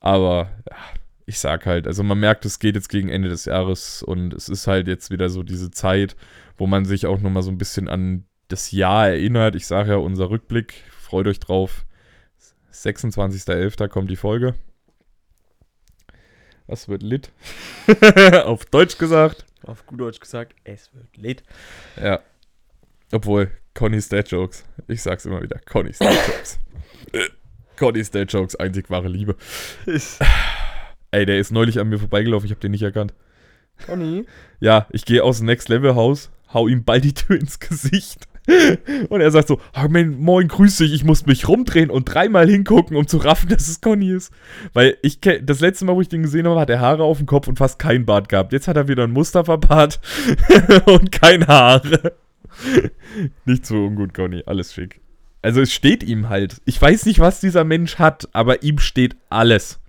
Aber ja, ich sag halt, also man merkt, es geht jetzt gegen Ende des Jahres und es ist halt jetzt wieder so diese Zeit, wo man sich auch nochmal so ein bisschen an das Jahr erinnert. Ich sage ja, unser Rückblick, freut euch drauf. 26.11. kommt die Folge. Was wird lit? Auf Deutsch gesagt. Auf gut Deutsch gesagt, es wird lit. Ja. Obwohl, Conny's Dad Jokes. Ich sag's immer wieder. Conny's Dad Jokes. Conny's Dad Jokes, einzig wahre Liebe. Ey, der ist neulich an mir vorbeigelaufen, ich hab den nicht erkannt. Conny? Ja, ich gehe aus dem Next Level Haus, hau ihm bald die Tür ins Gesicht. Und er sagt so, ah, moin, grüß dich, ich muss mich rumdrehen und dreimal hingucken, um zu raffen, dass es Conny ist. Weil ich das letzte Mal, wo ich den gesehen habe, hat er Haare auf dem Kopf und fast kein Bart gehabt. Jetzt hat er wieder ein Mustafa-Bart und keine Haare. Nicht so ungut, Conny, alles schick. Also es steht ihm halt. Ich weiß nicht, was dieser Mensch hat, aber ihm steht alles.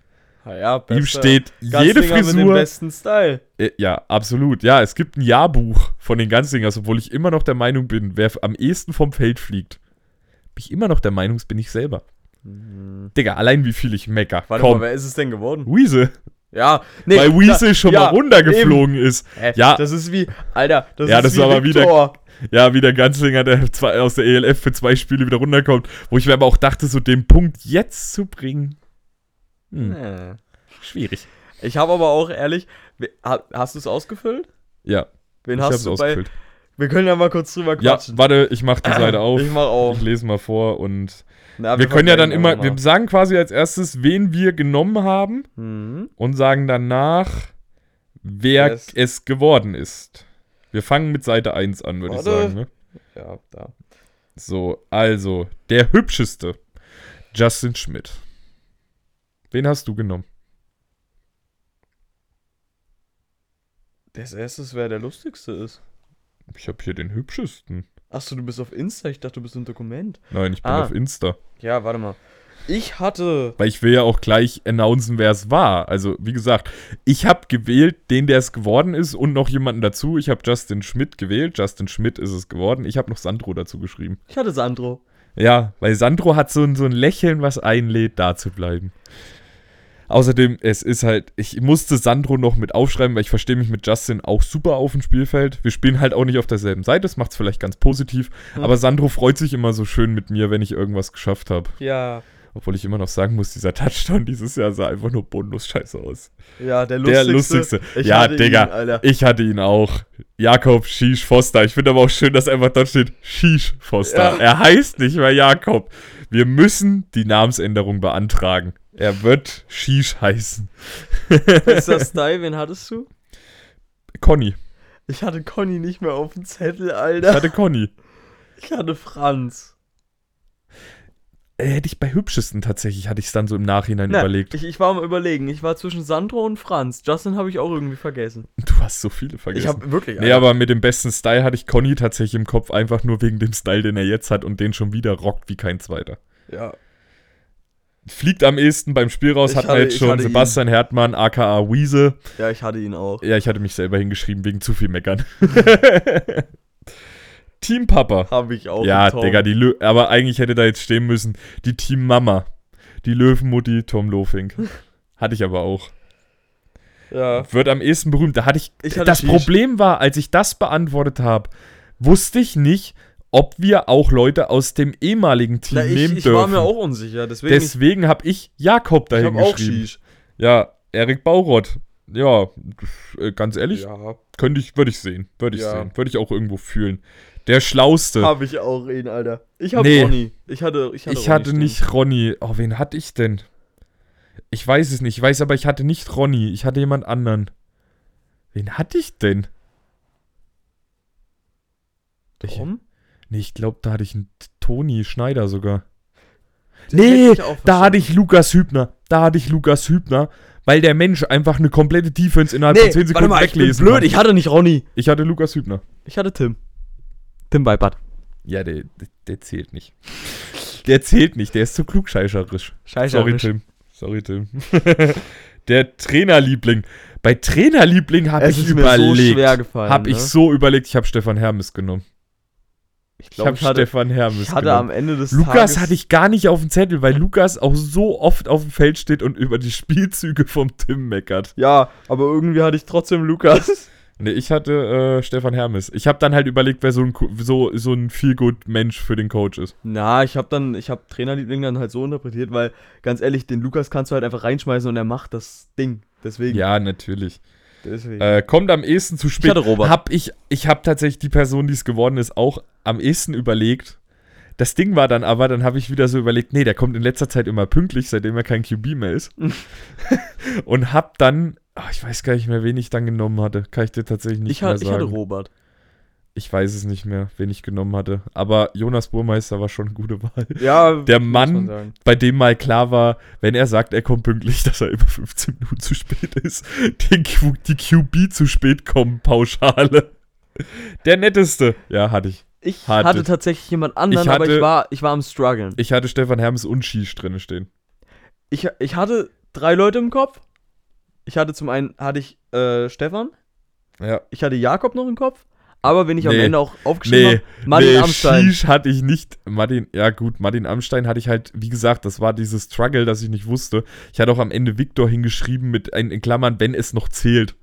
Ja, ja, Ihm bester steht jede Ganzlinger mit dem Frisur. besten Style. Äh, Ja, absolut. Ja, es gibt ein Jahrbuch von den Ganzlingers, obwohl ich immer noch der Meinung bin, wer am ehesten vom Feld fliegt. Bin ich immer noch der Meinung, es bin ich selber. Digga, allein wie viel ich mecker. Mhm. Warte Komm, mal, wer ist es denn geworden? Weasel. Ja, nee. Weil Weasel da- schon ja, mal runtergeflogen ist. Hä, Ja. Das ist wie, Alter, das Ja, ist das wie aber wieder-. Ja, wie der Ganzlinger, der zwei, aus der ELF für zwei Spiele wieder runterkommt. Wo ich mir aber auch dachte, so den Punkt jetzt zu bringen. Hm, Nee. schwierig. Ich habe aber auch ehrlich, hast du es ausgefüllt? Ja, Wen ich hast du bei? ausgefüllt. Wir können ja mal kurz drüber Ja, quatschen. warte, ich mach die Seite auf. Ich mach auch. Ich lese mal vor und Na, wir können ja dann immer, wir sagen quasi als erstes, wen wir genommen haben Mhm. und sagen danach, wer Wer es- geworden ist. Wir fangen mit Seite 1 an, würde ich sagen. Ne? Ja, da. So, also, der hübscheste, Justin Schmidt. Wen hast du genommen? Das erste, wer der lustigste ist. Ich habe hier den hübschesten. Achso, du bist auf Insta. Ich dachte, du bist im Dokument. Nein, ich bin Ah. auf Insta. Ja, warte mal. Ich hatte. Weil ich will ja auch gleich announcen, wer es war. Also, wie gesagt, ich habe gewählt, den, der es geworden ist und noch jemanden dazu. Ich habe Justin Schmidt gewählt. Justin Schmidt ist es geworden. Ich habe noch Sandro dazu geschrieben. Ich hatte Sandro. Ja, weil Sandro hat so ein, so ein Lächeln, was einlädt, da zu bleiben. Außerdem, es ist halt, ich musste Sandro noch mit aufschreiben, weil ich verstehe mich mit Justin auch super auf dem Spielfeld. Wir spielen halt auch nicht auf derselben Seite, das macht es vielleicht ganz positiv. Hm. Aber Sandro freut sich immer so schön mit mir, wenn ich irgendwas geschafft habe. Ja. Obwohl ich immer noch sagen muss, dieser Touchdown dieses Jahr sah einfach nur bodenlos scheiße aus. Ja, der Der lustigste. lustigste. Ich ja, Digga, Ihn, ich hatte ihn auch. Jakob Shish Foster. Ich finde aber auch schön, dass einfach dort steht Shish Foster. Ja. Er heißt nicht mehr Jakob. Wir müssen die Namensänderung beantragen. Er wird Shish heißen. Bester Style, wen hattest du? Conny. Ich hatte Conny nicht mehr auf dem Zettel, Ich Alter. hatte Conny. Ich hatte Franz. äh, hätte ich bei hübschesten tatsächlich, hatte ich es dann so im Nachhinein Na, überlegt. Ich, ich war am überlegen. Ich war zwischen Sandro und Franz. Justin habe ich auch irgendwie vergessen. Du hast so viele vergessen. Ich habe wirklich. Nee, aber mit dem besten Style hatte ich Conny tatsächlich im Kopf, einfach nur wegen dem Style, den er jetzt hat und den schon wieder rockt wie kein zweiter. Ja. Fliegt am ehesten beim Spiel raus, Ich hatten wir jetzt schon hatte ihn. Sebastian Hertmann, aka Wiese. Ja, ich hatte ihn auch. Ja, ich hatte mich selber hingeschrieben wegen zu viel Meckern. Team Papa. Habe ich auch. Ja. Digga, die Lö aber eigentlich hätte da jetzt stehen müssen, die Team Mama. Die Löwenmutti Tom Lofink. Hatte ich aber auch. Ja. Wird am ehesten berühmt. Da hatte ich. Ich hatte das. Problem war, als ich das beantwortet habe, wusste ich nicht, ob wir auch Leute aus dem ehemaligen Team ich, nehmen ich dürfen. war mir auch unsicher. Deswegen. Deswegen habe ich Jakob ich dahin auch geschrieben. Ja, Erik Baurott. Ja, äh, ganz ehrlich, Ja. könnte ich, würde ich sehen. Würde ich Ja. sehen. Würde ich auch irgendwo fühlen. Der Schlauste. Habe ich auch ihn, Alter. Ich habe Nee. Ronny. Ich hatte, ich hatte, ich Ronny hatte nicht Ronny. Oh, wen hatte ich denn? Ich weiß es nicht. Ich weiß aber, ich hatte nicht Ronny. Ich hatte jemand anderen. Wen hatte ich denn? Ich, Tom? Nee, ich glaube, da hatte ich einen Toni Schneider sogar. Den Nee, ich Da hatte ich Lukas Hübner. Da hatte ich Lukas Hübner, weil der Mensch einfach eine komplette Defense innerhalb von 10 warte Sekunden mal, ich bin weglesen blöd. kann. Ich hatte nicht Ronny. Ich hatte Lukas Hübner. Ich hatte Tim. Tim Weipert. Ja, der, der, der zählt nicht. Der zählt nicht, der ist zu klugscheißerisch. Scheiße. Sorry, Tim. Sorry, Tim. der Trainerliebling. Bei Trainerliebling habe ich so überlegt. schwer gefallen. Habe ich ne? so überlegt, ich habe Stefan Hermes genommen. Ich glaube, Stefan Hermes ich hatte genommen. am Ende des Lukas Tages. hatte ich gar nicht auf dem Zettel, weil Lukas auch so oft auf dem Feld steht und über die Spielzüge vom Tim meckert. Ja, aber irgendwie hatte ich trotzdem Lukas. Nee, ich hatte äh, Stefan Hermes. Ich habe dann halt überlegt, wer so ein, so, so ein Feel-Good-Mensch für den Coach ist. Na, ich habe dann, ich habe Trainerliebling dann halt so interpretiert, weil ganz ehrlich, den Lukas kannst du halt einfach reinschmeißen und er macht das Ding. Deswegen. Ja, natürlich. Deswegen. Äh, kommt am ehesten zu spät. hatte Robert. Hab ich ich habe tatsächlich die Person, die es geworden ist, auch am ehesten überlegt. Das Ding war dann aber, dann habe ich wieder so überlegt, nee, der kommt in letzter Zeit immer pünktlich, seitdem er kein QB mehr ist. und hab dann, ach, ich weiß gar nicht mehr, wen ich dann genommen hatte. Kann ich dir tatsächlich nicht ich, mehr hatte, ich sagen. hatte Robert. Ich weiß es nicht mehr, wen ich genommen hatte. Aber Jonas Burmeister war schon eine gute Wahl. Ja, Der Mann-. Bei dem mal klar war, wenn er sagt, er kommt pünktlich, dass er immer 15 Minuten zu spät ist. Den Q die QB zu spät kommen, Pauschale. Der netteste. Ja, hatte ich. Ich Hatte- hatte, tatsächlich jemand anderen, Ich aber hatte- ich war, ich war am struggeln. Ich hatte Stefan Hermes und Schieß drin stehen. Ich, ich hatte drei Leute im Kopf. Ich hatte zum einen hatte ich äh, Stefan, Ja. ich hatte Jakob noch im Kopf, aber wenn ich am Nee. Ende auch aufgeschrieben Nee, habe, Martin nee, Amstein. Schieß hatte ich nicht. Martin, ja gut, Martin Amstein hatte ich halt, wie gesagt, das war dieses Struggle, das ich nicht wusste. Ich hatte auch am Ende Victor hingeschrieben mit in Klammern, wenn es noch zählt.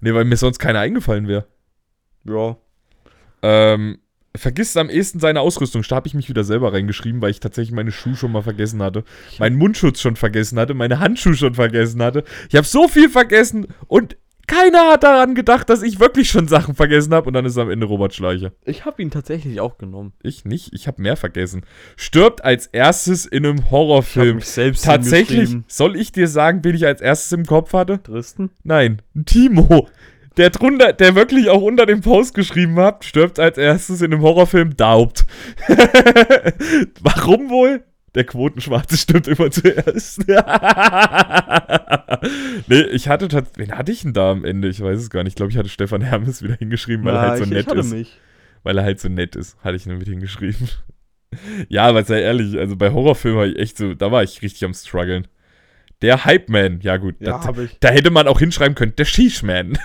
Nee, weil mir sonst keiner eingefallen wäre. Ja. Ähm, vergisst am ehesten seine Ausrüstung. Da habe ich mich wieder selber reingeschrieben, weil ich tatsächlich meine Schuhe schon mal vergessen hatte. Meinen Mundschutz schon vergessen hatte, meine Handschuhe schon vergessen hatte. Ich habe so viel vergessen und keiner hat daran gedacht, dass ich wirklich schon Sachen vergessen habe. Und dann ist am Ende Robert Schleicher. Ich habe ihn tatsächlich auch genommen. Ich nicht, ich habe mehr vergessen. Stirbt als erstes in einem Ich habe Horrorfilm. mich selbst Tatsächlich, soll ich dir sagen, wen ich als erstes im Kopf hatte? Tristan? Nein, Timo. Der drunter, der wirklich auch unter dem Post geschrieben hat, stirbt als erstes in einem Horrorfilm Daubt. Warum wohl? Der Quotenschwarze stirbt immer zuerst. nee, ich hatte tatsächlich. Wen hatte ich denn da am Ende? Ich weiß es gar nicht. Ich glaube, ich hatte Stefan Hermes wieder hingeschrieben, weil er halt so ich, nett ich hatte ist. mich. Weil er halt so nett ist, hatte ich nur mit hingeschrieben. ja, aber sei ehrlich, also bei Horrorfilmen war ich echt so, da war ich richtig am struggeln. Der Hype Man, ja gut, Ja, das, da hätte man auch hinschreiben können, der Sheesh Man.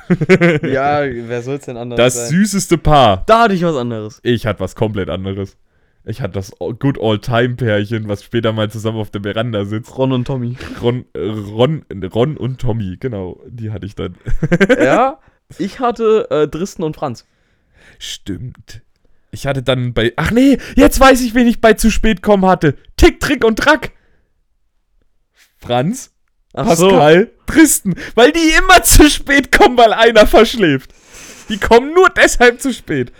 Ja, wer soll es denn anders Das sein? süßeste Paar. Da hatte ich was anderes. Ich hatte was komplett anderes. Ich hatte das Good All-Time-Pärchen, was später mal zusammen auf der Veranda sitzt. Ron und Tommy. Ron, äh, Ron, Ron und Tommy, genau, die hatte ich dann. ja, ich hatte äh, Dristan und Franz. Stimmt. Ich hatte dann bei. Ach nee, jetzt weiß ich, wen ich bei zu spät kommen hatte. Tick, Trick und Track. Franz, Ach Pascal, Tristan. Weil die immer zu spät kommen, weil einer verschläft. Die kommen nur deshalb zu spät.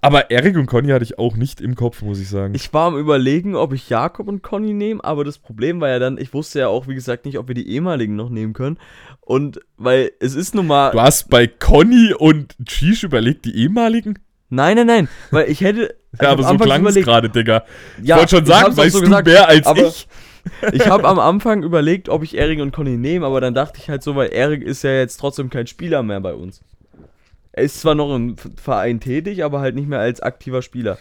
Aber Erik und Conny hatte ich auch nicht im Kopf, muss ich sagen. Ich war am überlegen, ob ich Jakob und Conny nehme, aber das Problem war ja dann, ich wusste ja auch, wie gesagt, nicht, ob wir die ehemaligen noch nehmen können. Und weil es ist nun mal. du hast bei Conny und Cheesh überlegt, die ehemaligen? Nein, nein, nein. Weil ich hätte, Ja, aber so klang es gerade, Digga. Ja, ich wollte schon sagen, weißt so du gesagt, mehr als ich? Ich habe am Anfang überlegt, ob ich Erik und Conny nehme, aber dann dachte ich halt so, weil Erik ist ja jetzt trotzdem kein Spieler mehr bei uns. Er ist zwar noch im Verein tätig, aber halt nicht mehr als aktiver Spieler.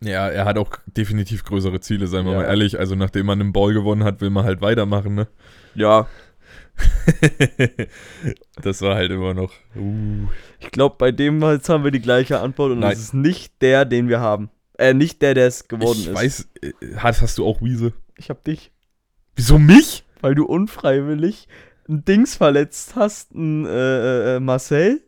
Ja, er hat auch definitiv größere Ziele, seien wir Ja. mal ehrlich. Also nachdem man einen Ball gewonnen hat, will man halt weitermachen, ne? Ja, das war halt immer noch. Uh. ich glaube, bei dem jetzt haben wir die gleiche Antwort und Nein. es ist nicht der, den wir haben. Äh, nicht der, der es geworden Ich ist. weiß, äh, hast, hast du auch Wiese? Ich hab dich, Wieso mich? weil du unfreiwillig ein Dings verletzt hast, ein äh, äh, Marcel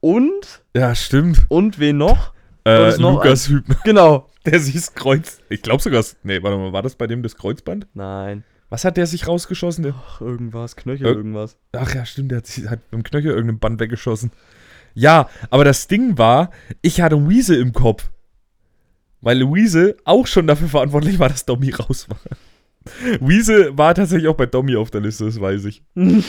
und Ja, stimmt. und wen noch? Äh, noch Lukas Hübner, Genau. der sich das Kreuz. Ich glaube sogar. Nee, warte mal, war das bei dem das Kreuzband? Nein. Was hat der sich rausgeschossen? Der? Ach, irgendwas, Knöchel, Äh, irgendwas. Ach ja, stimmt, der hat, sich, hat mit dem Knöchel irgendein Band weggeschossen. Ja, aber das Ding war, ich hatte Wiese im Kopf. Weil Luise auch schon dafür verantwortlich war, dass Domi raus war. Wiese war tatsächlich auch bei Domi auf der Liste, das weiß ich.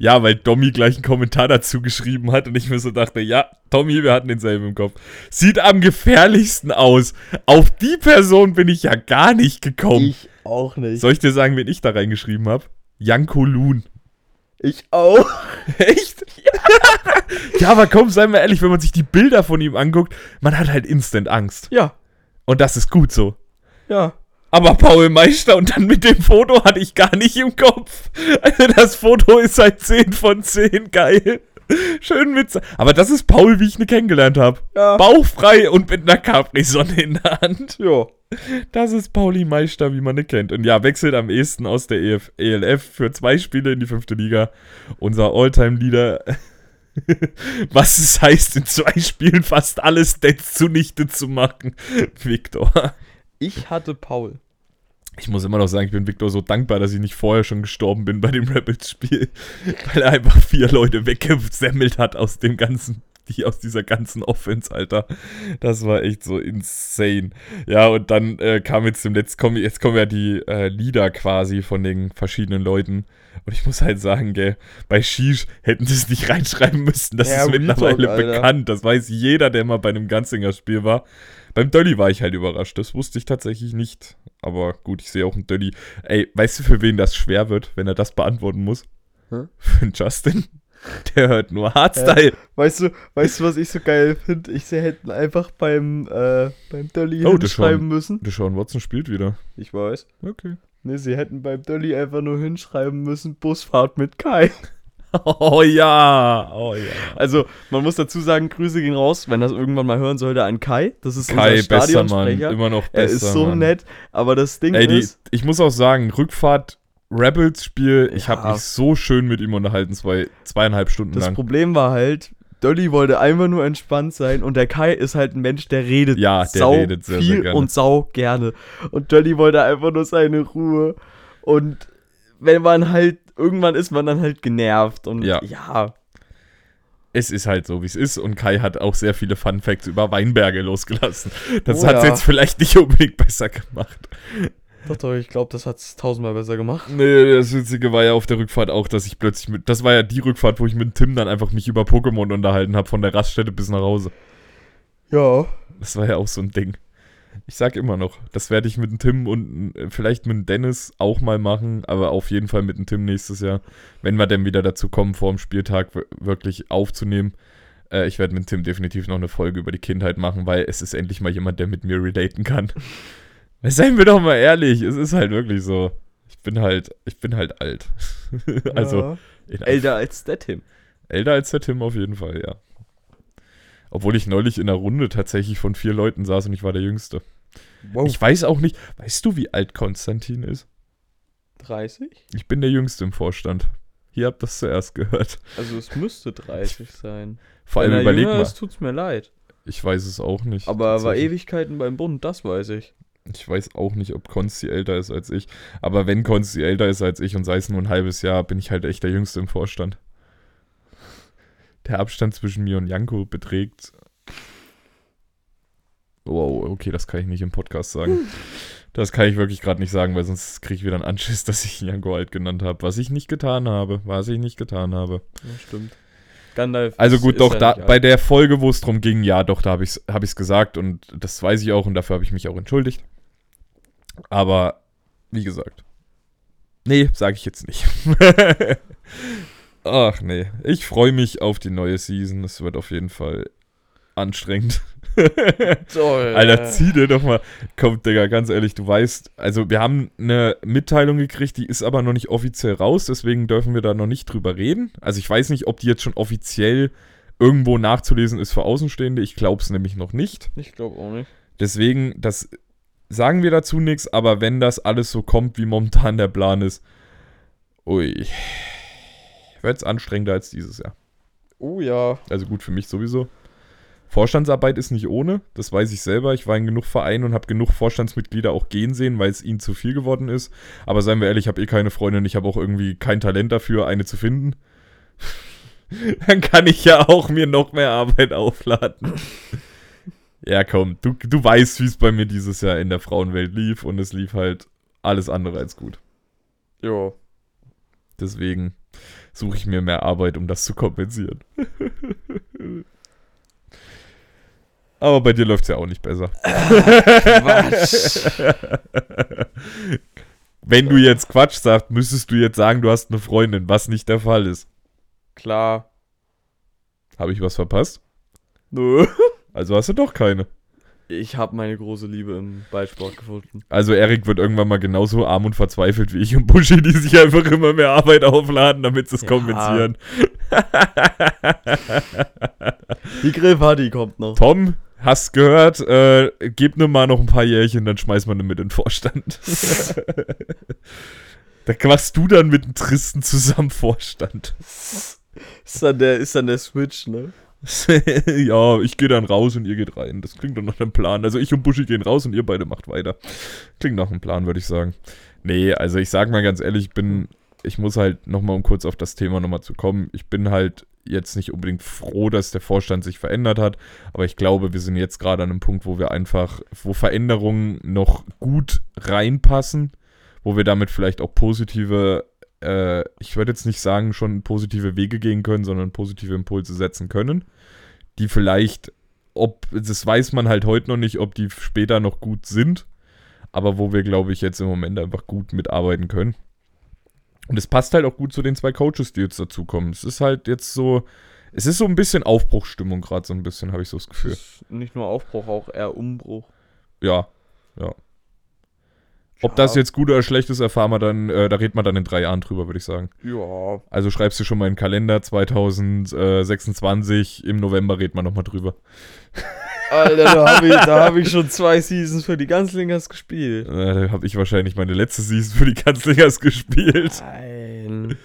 Ja, weil Domi gleich einen Kommentar dazu geschrieben hat und ich mir so dachte, ja, Tommy, wir hatten denselben im Kopf. Sieht am gefährlichsten aus. Auf die Person bin ich ja gar nicht gekommen. Ich auch nicht. Soll ich dir sagen, wen ich da reingeschrieben habe? Janko Loon. Ich auch. Echt? ja, aber komm, sei mal ehrlich, wenn man sich die Bilder von ihm anguckt, man hat halt instant Angst. Ja, Und das ist gut so. ja. Aber Paul Meister und dann mit dem Foto hatte ich gar nicht im Kopf. Also das Foto ist halt 10 von 10 geil. Schön mit. Aber das ist Paul, wie ich ihn kennengelernt habe. Ja. Bauchfrei und mit einer Capri-Sonne in der Hand. Ja. Das ist Pauli Meister, wie man ihn kennt. Und ja, wechselt am ehesten aus der EF, ELF für zwei Spiele in die fünfte Liga. Unser Alltime-Leader. Was es heißt, in zwei Spielen fast alles Stats zunichte zu machen. Victor. Ich hatte Paul. Ich muss immer noch sagen, ich bin Victor so dankbar, dass ich nicht vorher schon gestorben bin bei dem Rebels-Spiel. Weil er einfach vier Leute weggesemmelt hat aus dem ganzen, die aus dieser ganzen Offense, Alter. Das war echt so insane. Ja, und dann äh, kam jetzt zum letzten, kommen, jetzt kommen ja die äh, Lieder quasi von den verschiedenen Leuten. Und ich muss halt sagen, gell, bei Shish hätten sie es nicht reinschreiben müssen. Das Ja, ist mittlerweile Talk, bekannt. Das weiß jeder, der mal bei einem Ganzinger-Spiel war. Beim Dolly war ich halt überrascht. Das wusste ich tatsächlich nicht. Aber gut, ich sehe auch einen Dolly. Ey, weißt du, für wen das schwer wird, wenn er das beantworten muss? Hä? Für Justin. Der hört nur Hardstyle. Weißt du, weißt du, was ich so geil finde? Ich sie hätten einfach beim, äh, beim Dolly Oh, hinschreiben schon. müssen. Deshaun Watson spielt wieder. Ich weiß. Okay. Ne, sie hätten beim Dolly einfach nur hinschreiben müssen, Busfahrt mit Kai. Oh ja. Oh ja. Also, man muss dazu sagen, Grüße gehen raus, wenn das irgendwann mal hören sollte, an Kai. Das ist Kai, unser besser Mann. Stadionsprecher. Immer noch Er besser ist so Mann. nett, aber das Ding Ey, die, ist, ich muss auch sagen, Rückfahrt Rebels-Spiel, ich Ja. habe mich so schön mit ihm unterhalten, zwei, zweieinhalb Stunden das lang. Problem war halt, Dolly wollte einfach nur entspannt sein und der Kai ist halt ein Mensch, der redet Ja, der sau redet sehr, viel sehr und sau gerne. Und Dolly wollte einfach nur seine Ruhe. Und wenn man halt, irgendwann ist man dann halt genervt und Ja. ja Es ist halt so, wie es ist. Und Kai hat auch sehr viele Fun Facts über Weinberge losgelassen. Das Oh hat ja. jetzt vielleicht nicht unbedingt besser gemacht. Doch, doch, ich glaube, das hat es tausendmal besser gemacht. Nee, das Witzige war ja auf der Rückfahrt auch, dass ich plötzlich mit. Das war ja die Rückfahrt, wo ich mit Tim dann einfach mich über Pokémon unterhalten habe, von der Raststätte bis nach Hause. Ja. Das war ja auch so ein Ding. Ich sag immer noch, das werde ich mit dem Tim und äh, vielleicht mit dem Dennis auch mal machen, aber auf jeden Fall mit dem Tim nächstes Jahr, wenn wir dann wieder dazu kommen, vor dem Spieltag wir- wirklich aufzunehmen. Äh, ich werde mit Tim definitiv noch eine Folge über die Kindheit machen, weil es ist endlich mal jemand, der mit mir relaten kann. Seien wir doch mal ehrlich, es ist halt wirklich so. Ich bin halt, ich bin halt alt. also ja. älter als der Tim. Älter als der Tim auf jeden Fall, ja. Obwohl ich neulich in der Runde tatsächlich von vier Leuten saß und ich war der Jüngste. Wow. Ich weiß auch nicht, weißt du, wie alt Konstantin ist? 30? Ich bin der Jüngste im Vorstand. Hier habt ihr das zuerst gehört. Also es müsste 30 sein. Vor allem er überleg jünger mal. ist, tut's mir leid. Ich weiß es auch nicht. Aber er war. Ewigkeiten beim Bund, das weiß ich. Ich weiß auch nicht, ob Konsti älter ist als ich. Aber wenn Konsti älter ist als ich und sei es nur ein halbes Jahr, bin ich halt echt der Jüngste im Vorstand. Der Abstand zwischen mir und Janko beträgt. Wow, okay, das kann ich nicht im Podcast sagen. Das kann ich wirklich gerade nicht sagen, weil sonst kriege ich wieder einen Anschiss, dass ich Janko alt genannt habe. Was ich nicht getan habe. Was ich nicht getan habe. Ja, stimmt. Gandalf. Also gut, doch, da, bei der Folge, wo es drum ging, ja, doch, da habe ich es hab ich's gesagt und das weiß ich auch und dafür habe ich mich auch entschuldigt. Aber, wie gesagt. Nee, sage ich jetzt nicht. Ach nee, ich freue mich auf die neue Season. Es wird auf jeden Fall anstrengend. Toll. Alter, zieh dir doch mal. Komm, Digga, ganz ehrlich, du weißt, also wir haben eine Mitteilung gekriegt, die ist aber noch nicht offiziell raus, deswegen dürfen wir da noch nicht drüber reden. Also ich weiß nicht, ob die jetzt schon offiziell irgendwo nachzulesen ist für Außenstehende. Ich glaube es nämlich noch nicht. Ich glaube auch nicht. Deswegen, das sagen wir dazu nichts, aber wenn das alles so kommt, wie momentan der Plan ist, ui, wird es anstrengender als dieses Jahr. Oh ja. Also gut für mich sowieso. Vorstandsarbeit ist nicht ohne, das weiß ich selber. Ich war in genug Vereinen und habe genug Vorstandsmitglieder auch gehen sehen, weil es ihnen zu viel geworden ist. Aber seien wir ehrlich, ich habe eh keine Freundin, ich habe auch irgendwie kein Talent dafür, eine zu finden. Dann kann ich ja auch mir noch mehr Arbeit aufladen. Ja, komm, du, du weißt, wie es bei mir dieses Jahr in der Frauenwelt lief und es lief halt alles andere als gut. Jo. Deswegen suche ich mir mehr Arbeit, um das zu kompensieren. Aber bei dir läuft es ja auch nicht besser. Quatsch. Wenn du jetzt Quatsch sagst, müsstest du jetzt sagen, du hast eine Freundin, was nicht der Fall ist. Klar. Habe ich was verpasst? Nö. Also hast du doch keine. Ich habe meine große Liebe im Ballsport gefunden. Also Erik wird irgendwann mal genauso arm und verzweifelt wie ich und Buschi, die sich einfach immer mehr Arbeit aufladen, damit sie es Ja. kompensieren. Die Grillparty kommt noch. Tom, hast gehört, äh, gib mir mal noch ein paar Jährchen, dann schmeiß man ihn mit in den Vorstand. da machst du dann mit dem Tristen zusammen Vorstand. Ist dann der, ist dann der Switch, ne? ja, ich gehe dann raus und ihr geht rein. Das klingt doch nach einem Plan. Also ich und Buschi gehen raus und ihr beide macht weiter. Klingt nach einem Plan, würde ich sagen. Nee, also ich sag mal ganz ehrlich, ich bin, ich muss halt nochmal, um kurz auf das Thema nochmal zu kommen, ich bin halt jetzt nicht unbedingt froh, dass der Vorstand sich verändert hat, aber ich glaube, wir sind jetzt gerade an einem Punkt, wo wir einfach, wo Veränderungen noch gut reinpassen, wo wir damit vielleicht auch positive äh, ich würde jetzt nicht sagen, schon positive Wege gehen können, sondern positive Impulse setzen können, die vielleicht, ob, das weiß man halt heute noch nicht, ob die später noch gut sind, aber wo wir, glaube ich, jetzt im Moment einfach gut mitarbeiten können. Und es passt halt auch gut zu den zwei Coaches, die jetzt dazukommen. Es ist halt jetzt so, es ist so ein bisschen Aufbruchsstimmung gerade so ein bisschen, habe ich so das Gefühl. Nicht nur Aufbruch, auch eher Umbruch. Ja, ob das jetzt gut oder schlecht ist, erfahren wir dann, äh, da redet man dann in drei Jahren drüber, würde ich sagen. Ja. Also schreibst du schon mal in den Kalender 2026, im November redet man nochmal drüber. Alter, da habe ich, da hab ich schon zwei Seasons für die Ganzlingers gespielt. Äh, da habe ich wahrscheinlich meine letzte Season für die Kanzlingers gespielt. Nein.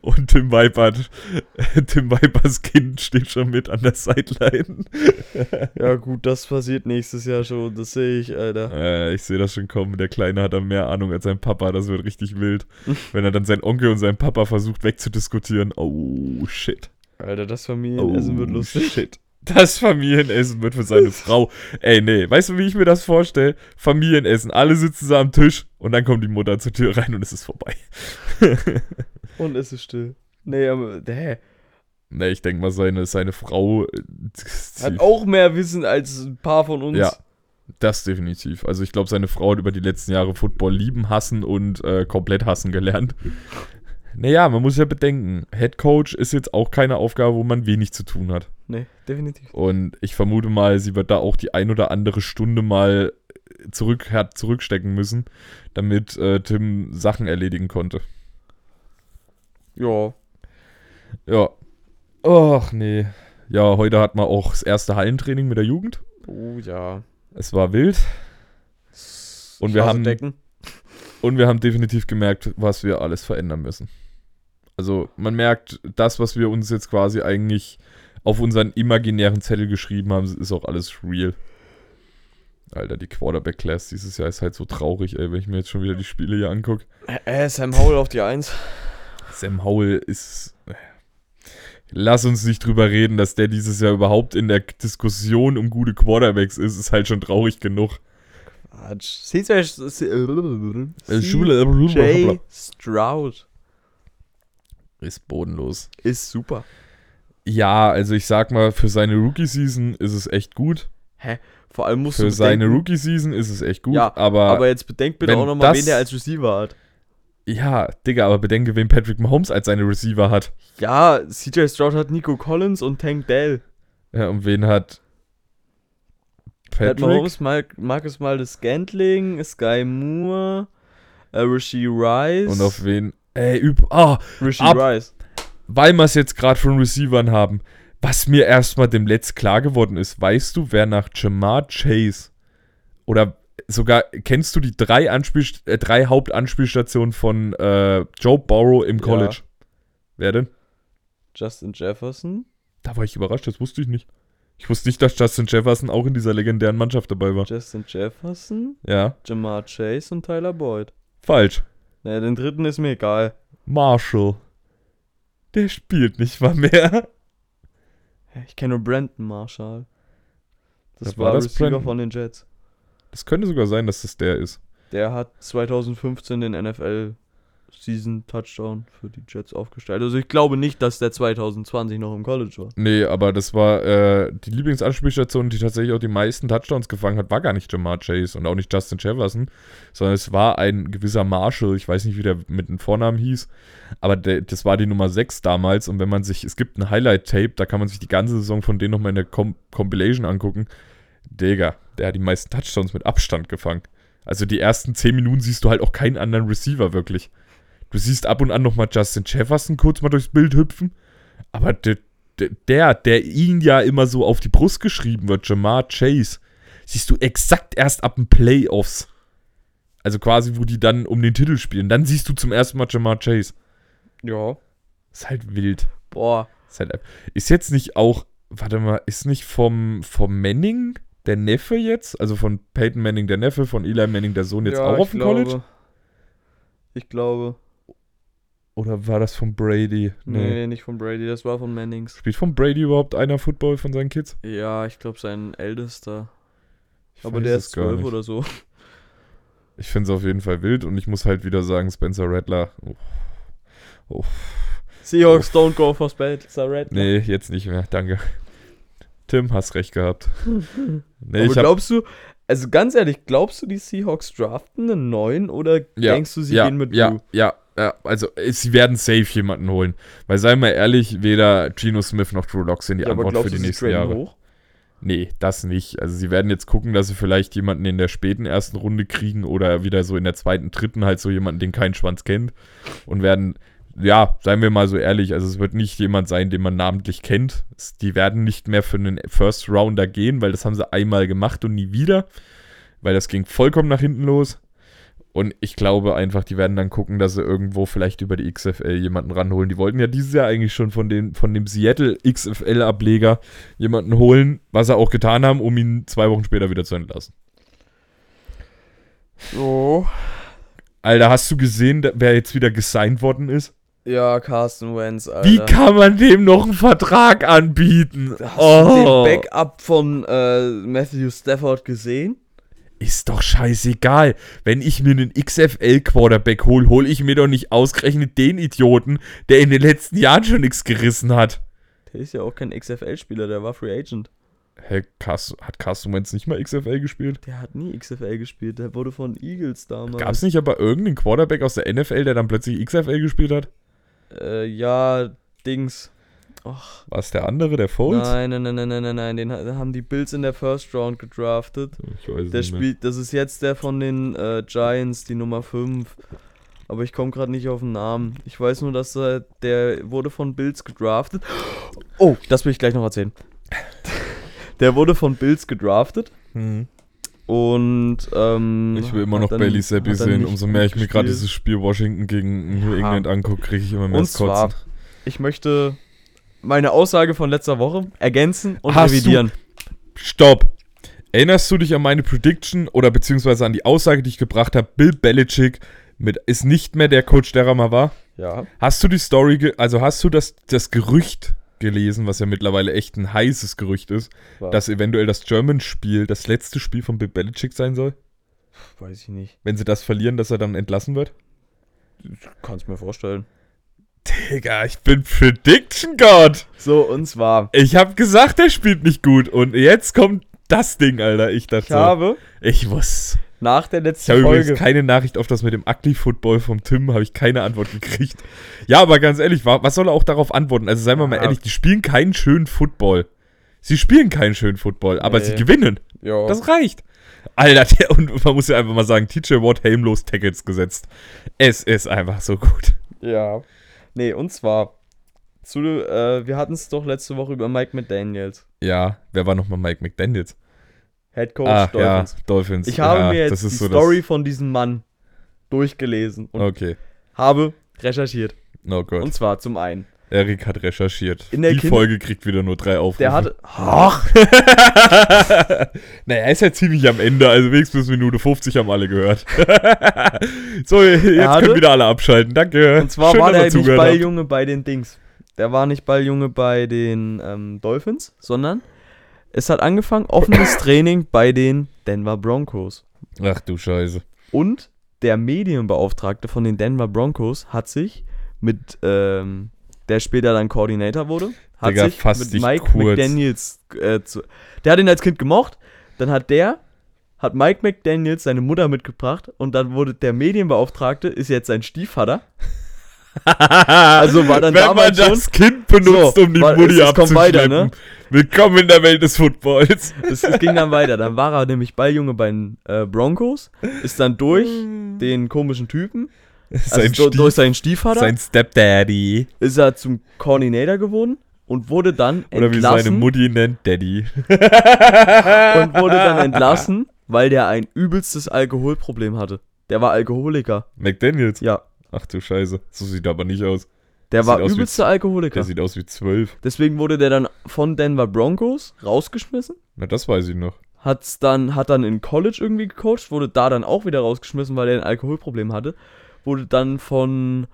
Und Tim Viper, Tim Vipers Kind steht schon mit an der Sideline. Ja, gut, das passiert nächstes Jahr schon. Das sehe ich, Alter. Äh, ich sehe das schon kommen. Der Kleine hat da mehr Ahnung als sein Papa. Das wird richtig wild. Wenn er dann seinen Onkel und seinen Papa versucht wegzudiskutieren. Oh, shit. Alter, das Familienessen wird lustig. Oh, Shit. Das Familienessen wird für seine Frau. Ey, nee, weißt du, wie ich mir das vorstelle? Familienessen, alle sitzen so am Tisch und dann kommt die Mutter zur Tür rein und es ist vorbei. Und es ist still. Nee, aber, hä? Nee, ich denke mal, seine, seine Frau. äh, Hat auch mehr Wissen als ein paar von uns. Ja. Das definitiv. Also ich glaube, seine Frau hat über die letzten Jahre Football lieben, hassen und äh, komplett hassen gelernt. Naja, man muss ja bedenken, Head Coach ist jetzt auch keine Aufgabe, wo man wenig zu tun hat. Nee, definitiv. Und ich vermute mal, sie wird da auch die ein oder andere Stunde mal zurück, hat zurückstecken müssen, damit äh, Tim Sachen erledigen konnte. Ja. Ja. Ach nee. Ja, heute hat man auch das erste Hallentraining mit der Jugend. Oh ja. Es war wild. Und wir haben- Decken. Und wir haben definitiv gemerkt, was wir alles verändern müssen. Also man merkt, das, was wir uns jetzt quasi eigentlich auf unseren imaginären Zettel geschrieben haben, ist auch alles real. Alter, die Quarterback-Class dieses Jahr ist halt so traurig, ey, wenn ich mir jetzt schon wieder die Spiele hier angucke. Äh, Sam Howell auf die Eins. Sam Howell ist. Lass uns nicht drüber reden, dass der dieses Jahr überhaupt in der Diskussion um gute Quarterbacks ist, ist halt schon traurig genug. Quatsch. CJ Äh. Jay Stroud Ist bodenlos. ist super. Ja, also ich sag mal, für seine Rookie-Season ist es echt gut. Hä? Vor allem musst Für du seine bedenken, Rookie-Season ist es echt gut. Ja, aber, aber jetzt bedenk bitte auch nochmal, wen der als Receiver hat. Ja, Digga, aber bedenke, wen Patrick Mahomes als seine Receiver hat. Ja, CJ Stroud hat Nico Collins und Tank Dell. Ja, und wen hat Pat Patrick? Mahomes, Mar Marcus Maldes Scantling, Sky Moore, äh, Rishi Rice. Und auf wen? Ey, üb ah, Rishi ab- Rice. weil wir es jetzt gerade von Receivern haben, was mir erstmal dem Letzt klar geworden ist, weißt du, wer nach Jamar Chase oder sogar kennst du die drei, Anspiel, äh, drei Hauptanspielstationen von äh, Joe Burrow im Ja. College? Wer denn? Justin Jefferson. Da war ich überrascht, das wusste ich nicht. Ich wusste nicht, dass Justin Jefferson auch in dieser legendären Mannschaft dabei war. Justin Jefferson, Ja, Jamar Chase und Tyler Boyd. falsch. Naja, den dritten ist mir egal. Marshall. Der spielt nicht mal mehr. Ich kenne nur Brandon Marshall. Das Wer war war, das, Receiver Brandon? von den Jets. Das könnte sogar sein, dass das der ist. Der hat 2015 den NFL Season Touchdown für die Jets aufgestellt. Also ich glaube nicht, dass der 2020 noch im College war. Nee, aber das war äh, die Lieblingsanspielstation, die tatsächlich auch die meisten Touchdowns gefangen hat, war gar nicht Jamar Chase und auch nicht Justin Jefferson, sondern es war ein gewisser Marshall, ich weiß nicht, wie der mit dem Vornamen hieß, aber der, das war die Nummer 6 damals und wenn man sich, es gibt ein Highlight-Tape, da kann man sich die ganze Saison von denen nochmal in der Com Compilation angucken. Digga, der hat die meisten Touchdowns mit Abstand gefangen. Also die ersten 10 Minuten siehst du halt auch keinen anderen Receiver wirklich. Du siehst ab und an nochmal Justin Jefferson kurz mal durchs Bild hüpfen, aber der, der- der, ihn ja immer so auf die Brust geschrieben wird, Jamar Chase, siehst du exakt erst ab den Playoffs. Also quasi, wo die dann um den Titel spielen. Dann siehst du zum ersten Mal Jamar Chase. Ja. Ist halt wild. Boah. Ist, halt, ist jetzt nicht auch, warte mal, ist nicht vom, vom Manning der Neffe jetzt? Also von Peyton Manning der Neffe, von Eli Manning der Sohn jetzt ja, auch auf dem College? Ich glaube. Oder war das von Brady? Nee. nicht von Brady, das war von Mannings. Spielt von Brady überhaupt einer Football von seinen Kids? Ja, ich glaube sein ältester. Ich Aber der ist zwölf oder so. Ich finde es auf jeden Fall wild und ich muss halt wieder sagen, Spencer Rattler. Oh. Oh. Seahawks don't go for Spencer Red. Nee, jetzt nicht mehr. Danke. Tim, hast recht gehabt. Nee, Aber ich hab, glaubst du, also ganz ehrlich, glaubst du, die Seahawks draften einen neuen oder Ja, denkst du, sie ja, gehen mit ja, Blue? ja, ja, also äh, sie werden safe jemanden holen. Weil, sei mal ehrlich, weder Geno Smith noch Drew Lock sind die Ja, aber Antwort für glaubst die du, sie nächsten Jahre. hoch? Nee, das nicht. Also sie werden jetzt gucken, dass sie vielleicht jemanden in der späten ersten Runde kriegen oder wieder so in der zweiten, dritten halt so jemanden, den kein Schwanz kennt. Und werden, ja, seien wir mal so ehrlich, also es wird nicht jemand sein, den man namentlich kennt. Die werden nicht mehr für einen First Rounder gehen, weil das haben sie einmal gemacht und nie wieder. Weil das ging vollkommen nach hinten los. Und ich glaube einfach, die werden dann gucken, dass sie irgendwo vielleicht über die XFL jemanden ranholen. Die wollten ja dieses Jahr eigentlich schon von, den, von dem Seattle XFL-Ableger jemanden holen, was sie auch getan haben, um ihn zwei Wochen später wieder zu entlassen. So. Alter, hast du gesehen, wer jetzt wieder gesigned worden ist? Ja, Carsten Wentz, Alter. Wie kann man dem noch einen Vertrag anbieten? Hast Oh. du den Backup von äh, Matthew Stafford gesehen? Ist doch scheißegal. Wenn ich mir einen XFL-Quarterback hole, hole ich mir doch nicht ausgerechnet den Idioten, der in den letzten Jahren schon nichts gerissen hat. Der ist ja auch kein XFL-Spieler, der war Free Agent. Hä, Carsten, hat Carsten Wentz nicht mal XFL gespielt? Der hat nie XFL gespielt, der wurde von Eagles damals. Gab es nicht aber irgendeinen Quarterback aus der NFL, der dann plötzlich XFL gespielt hat? Äh, ja, Dings. Och, War es der andere, der Foles? nein, nein, nein, nein, nein, nein, nein, den ha- haben die Bills in der First Round gedraftet. Ich weiß es Der nicht mehr. spielt, das ist jetzt der von den äh, Giants, die Nummer 5. Aber ich komme gerade nicht auf den Namen. Ich weiß nur, dass äh, der wurde von Bills gedraftet. Oh, das will ich gleich noch erzählen. Der wurde von Bills gedraftet Hm. Und ähm, Ich will immer noch dann- Bailey dann sehen. Umso mehr ich mir gerade dieses Spiel Washington gegen New Ja. England angucke, kriege ich immer mehr Und das Kotzen. zwar, ich möchte meine Aussage von letzter Woche ergänzen und Hast du- revidieren. Stopp. Erinnerst du dich an meine Prediction oder beziehungsweise an die Aussage, die ich gebracht habe? Bill Belichick mit, ist nicht mehr der Coach, der er mal war? Ja. Hast du die Story, also hast du das, das Gerücht gelesen, was ja mittlerweile echt ein heißes Gerücht ist, Was? dass eventuell das German-Spiel das letzte Spiel von Bill Belichick sein soll? weiß ich nicht. Wenn sie das verlieren, dass er dann entlassen wird? Kannst mir vorstellen. Digga, ich bin Prediction God. So, und zwar, Ich hab gesagt, er spielt nicht gut. Und jetzt kommt das Ding, Alter. Ich dachte ich so, habe ich muss. Nach der Ich letzten habe Folge. übrigens keine Nachricht auf das mit dem Ugly Football vom Tim, habe ich keine Antwort gekriegt. Ja, aber ganz ehrlich, wa- was soll er auch darauf antworten? Also seien wir mal Ja. ehrlich, die spielen keinen schönen Football. Sie spielen keinen schönen Football, aber Nee. sie gewinnen. ja. Das reicht. Alter, der, und man muss ja einfach mal sagen, TJ Watt helmlos Tackles gesetzt. Es ist einfach so gut. ja. Nee, und zwar, zu, äh, wir hatten es doch letzte Woche über Mike McDaniels. Ja, wer war nochmal Mike McDaniels? Head Coach ah, Dolphins. ja, Dolphins. Ich habe ja, mir jetzt die so Story von diesem Mann durchgelesen und okay. habe recherchiert. Oh Gott. Und zwar zum einen, Erik hat recherchiert. Die Kind- Folge kriegt wieder nur drei Aufrufe. der hatte. Ach! naja, er ist ja ziemlich am Ende, also wenigstens bis Minute 50 haben alle gehört. so, jetzt hatte- können wieder alle abschalten. Danke. Und zwar Schön, war der nicht. Balljunge bei den Dings. Der war nicht Balljunge bei den ähm, Dolphins, sondern es hat angefangen, offenes Training bei den Denver Broncos. Ach du Scheiße. Und der Medienbeauftragte von den Denver Broncos hat sich mit, ähm, der später dann Koordinator wurde, hat Digga, sich mit Mike kurz. McDaniels, äh, zu, der hat ihn als Kind gemocht, dann hat der, hat Mike McDaniels seine Mutter mitgebracht und dann wurde der Medienbeauftragte, ist jetzt sein Stiefvater. Also war dann Wenn man damals schon- das Kind benutzt, So, um die weil Mutti abzuschleppen. weiter, ne? Willkommen in der Welt des Footballs. Es, es ging dann weiter. Dann war er nämlich Balljunge bei den äh, Broncos, ist dann durch den komischen Typen, also sein, Stief, durch seinen Stiefvater, sein Stepdaddy. ist er zum Coordinator geworden und wurde dann Oder wie seine entlassen Mutti nennt, Daddy. und wurde dann entlassen, weil der ein übelstes Alkoholproblem hatte. Der war Alkoholiker. McDaniels. Ja, Ach du Scheiße. So sieht er aber nicht aus. Der Sieht war wie- übelster Alkoholiker. Der sieht aus wie zwölf. Deswegen wurde der dann von Denver Broncos rausgeschmissen. Na, das weiß ich noch. Hat's dann, hat dann in College irgendwie gecoacht, wurde da dann auch wieder rausgeschmissen, weil er ein Alkoholproblem hatte. Wurde dann von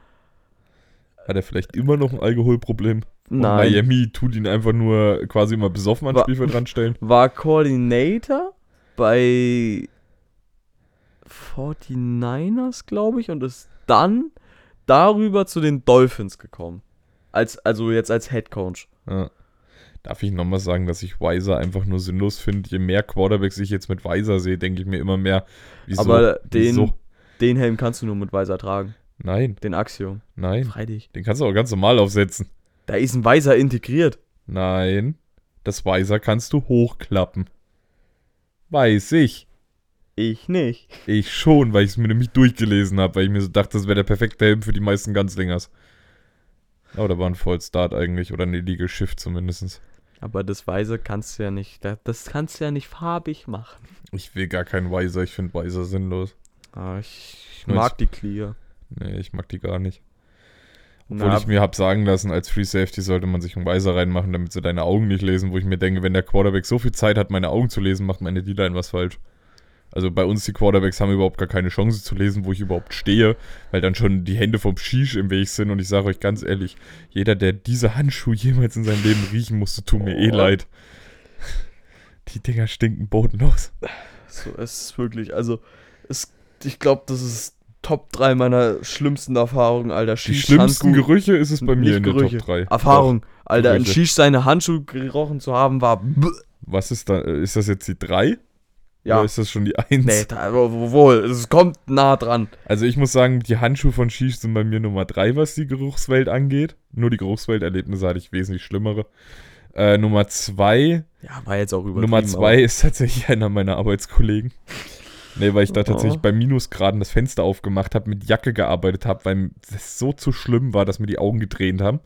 Hat er vielleicht immer noch ein Alkoholproblem? Und Nein. Miami tut ihn einfach nur quasi immer besoffen Wa- Spielfeld ranstellen. war Coordinator bei 49ers, glaube ich, und ist dann darüber zu den Dolphins gekommen. Als, also jetzt als Head Coach. Ja. Darf ich nochmal sagen, dass ich Weiser einfach nur sinnlos finde? Je mehr Quarterbacks ich jetzt mit Weiser sehe, denke ich mir immer mehr, wieso? Aber den, Wieso? den Helm kannst du nur mit Weiser tragen. Nein, Den Axiom. nein. Freilich. Den kannst du auch ganz normal aufsetzen. Da ist ein Weiser integriert. Nein, das Weiser kannst du hochklappen. Weiß ich. Ich nicht. Ich schon, weil ich es mir nämlich durchgelesen habe, weil ich mir so dachte, das wäre der perfekte Helm für die meisten Ganzlingers. Aber da war ein Voll Start eigentlich oder ein Illegal Shift zumindest. Aber das Weiser kannst du ja nicht. da- Das kannst du ja nicht farbig machen. Ich will gar keinen Weiser, ich finde Weiser sinnlos. Ah, ich, ich mag ich- die Clear. Nee, ich mag die gar nicht. Obwohl Na, ich mir hab sagen lassen, als Free Safety sollte man sich einen Weiser reinmachen, damit sie deine Augen nicht lesen, wo ich mir denke, wenn der Quarterback so viel Zeit hat, meine Augen zu lesen, macht meine D-Line was falsch. Also bei uns, die Quarterbacks haben überhaupt gar keine Chance zu lesen, wo ich überhaupt stehe, weil dann schon die Hände vom Shish im Weg sind und ich sage euch ganz ehrlich, jeder, der diese Handschuhe jemals in seinem Leben riechen musste, tut mir eh Oh. leid. Die Dinger stinken bodenlos. So, es ist wirklich, also, es, ich glaube, das ist Top 3 meiner schlimmsten Erfahrungen, Alter. Die Shish, schlimmsten Handtuch- Gerüche ist es bei mir in der Gerüche, Top 3. Erfahrung. Alter, ein Gerüche. Shish seine Handschuhe gerochen zu haben, war. Was ist da? äh, Ist das jetzt die 3? Ja. Oder ist das schon die 1? Nee, da, wo- wohl, es kommt nah dran. Also ich muss sagen, die Handschuhe von Shish sind bei mir Nummer 3, was die Geruchswelt angeht. Nur die Geruchswelterlebnisse hatte ich wesentlich schlimmere. Äh, Nummer 2, Ja, war jetzt auch übertrieben. Nummer 2 ist tatsächlich einer meiner Arbeitskollegen. Nee, weil ich da Oh. tatsächlich bei Minusgraden das Fenster aufgemacht habe, mit Jacke gearbeitet habe, weil das so zu schlimm war, dass mir die Augen getränt haben.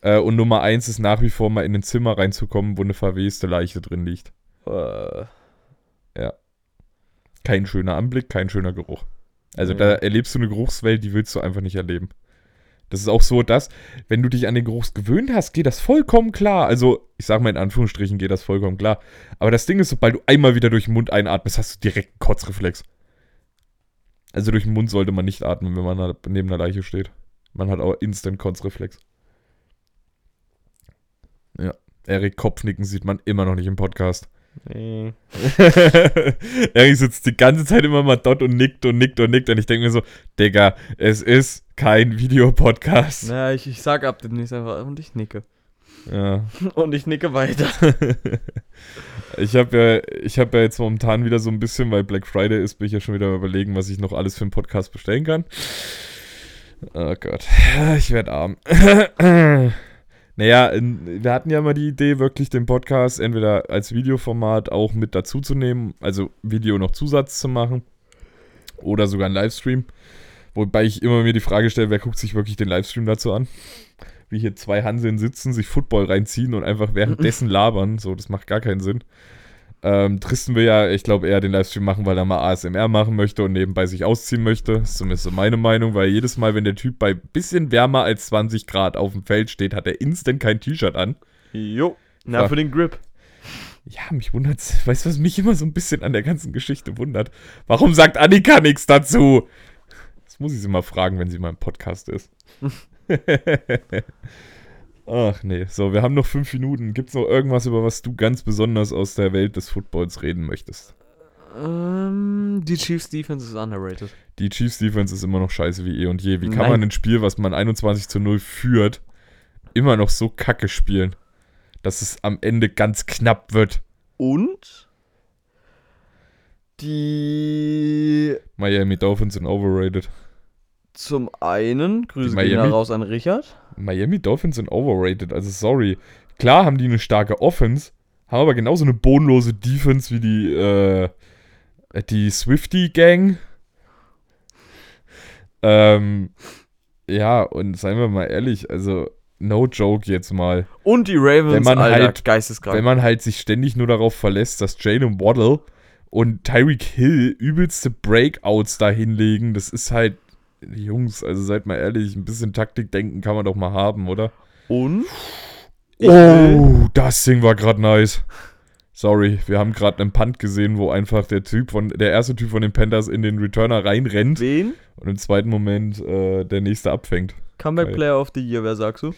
Äh, und Nummer 1 ist nach wie vor mal in ein Zimmer reinzukommen, wo eine verweste Leiche drin liegt. Aber, Kein schöner Anblick, kein schöner Geruch. Also Nee. da erlebst du eine Geruchswelt, die willst du einfach nicht erleben. Das ist auch so, dass, wenn du dich an den Geruch gewöhnt hast, geht das vollkommen klar. Also, ich sag mal in Anführungsstrichen, geht das vollkommen klar. Aber das Ding ist, sobald du einmal wieder durch den Mund einatmest, hast du direkt einen Kotzreflex. Also durch den Mund sollte man nicht atmen, wenn man neben einer Leiche steht. Man hat auch instant Kotzreflex. Ja. Erik Kopfnicken sieht man immer noch nicht im Podcast. Nee. er sitzt die ganze Zeit immer mal dort und nickt und nickt und nickt. Und ich denke mir so, Digga, es ist kein Videopodcast. Naja, ich, ich sag ab demnächst einfach und ich nicke. Ja. Und ich nicke weiter. ich habe ja, ich hab ja jetzt momentan wieder so ein bisschen, weil Black Friday ist, bin ich ja schon wieder überlegen, was ich noch alles für einen Podcast bestellen kann. Oh Gott, ich werde arm. Naja, wir hatten ja mal die Idee, wirklich den Podcast entweder als Videoformat auch mit dazu zu nehmen, also Video noch Zusatz zu machen oder sogar ein Livestream. Wobei ich immer mir die Frage stelle, wer guckt sich wirklich den Livestream dazu an? Wie hier zwei Hanseln sitzen, sich Football reinziehen und einfach währenddessen labern. So, das macht gar keinen Sinn. Ähm, Tristan will ja, ich glaube, eher den Livestream machen, weil er mal ASMR machen möchte und nebenbei sich ausziehen möchte. Das ist zumindest so meine Meinung, weil jedes Mal, wenn der Typ bei bisschen wärmer als 20 Grad auf dem Feld steht, hat er instant kein T-Shirt an. Jo. Na, für den Grip. Ja, mich wundert's. Weißt du, was mich immer so ein bisschen an der ganzen Geschichte wundert? Warum sagt Annika nichts dazu? Das muss ich sie mal fragen, wenn sie mal im Podcast ist. Ach nee, so, wir haben noch fünf Minuten. Gibt es noch irgendwas, über was du ganz besonders aus der Welt des Footballs reden möchtest? Ähm, die Chiefs Defense ist underrated. Die Chiefs Defense ist immer noch scheiße wie eh und je. Wie kann Nein. man ein Spiel, was man 21 zu 0 führt, immer noch so kacke spielen, dass es am Ende ganz knapp wird? Und die Miami Dolphins sind overrated. Zum einen, Grüße gehen raus an Richard. Miami Dolphins sind overrated, also sorry. Klar haben die eine starke Offense, haben aber genauso eine bodenlose Defense wie die, äh, die Swifty-Gang. Ähm, ja, und seien wir mal ehrlich, also no joke jetzt mal. Und die Ravens, wenn man Alter, halt, geisteskrank. Wenn man halt sich ständig nur darauf verlässt, dass Jalen Waddle und Tyreek Hill übelste Breakouts da hinlegen, das ist halt Jungs, also seid mal ehrlich, ein bisschen Taktikdenken kann man doch mal haben, oder? Und? Oh, das Ding war gerade nice. Sorry, wir haben gerade einen Punt gesehen, wo einfach der Typ von, der erste Typ von den Panthers in den Returner reinrennt. Wen? Und im zweiten Moment äh, der nächste abfängt. Comeback Player of the Year, wer sagst du?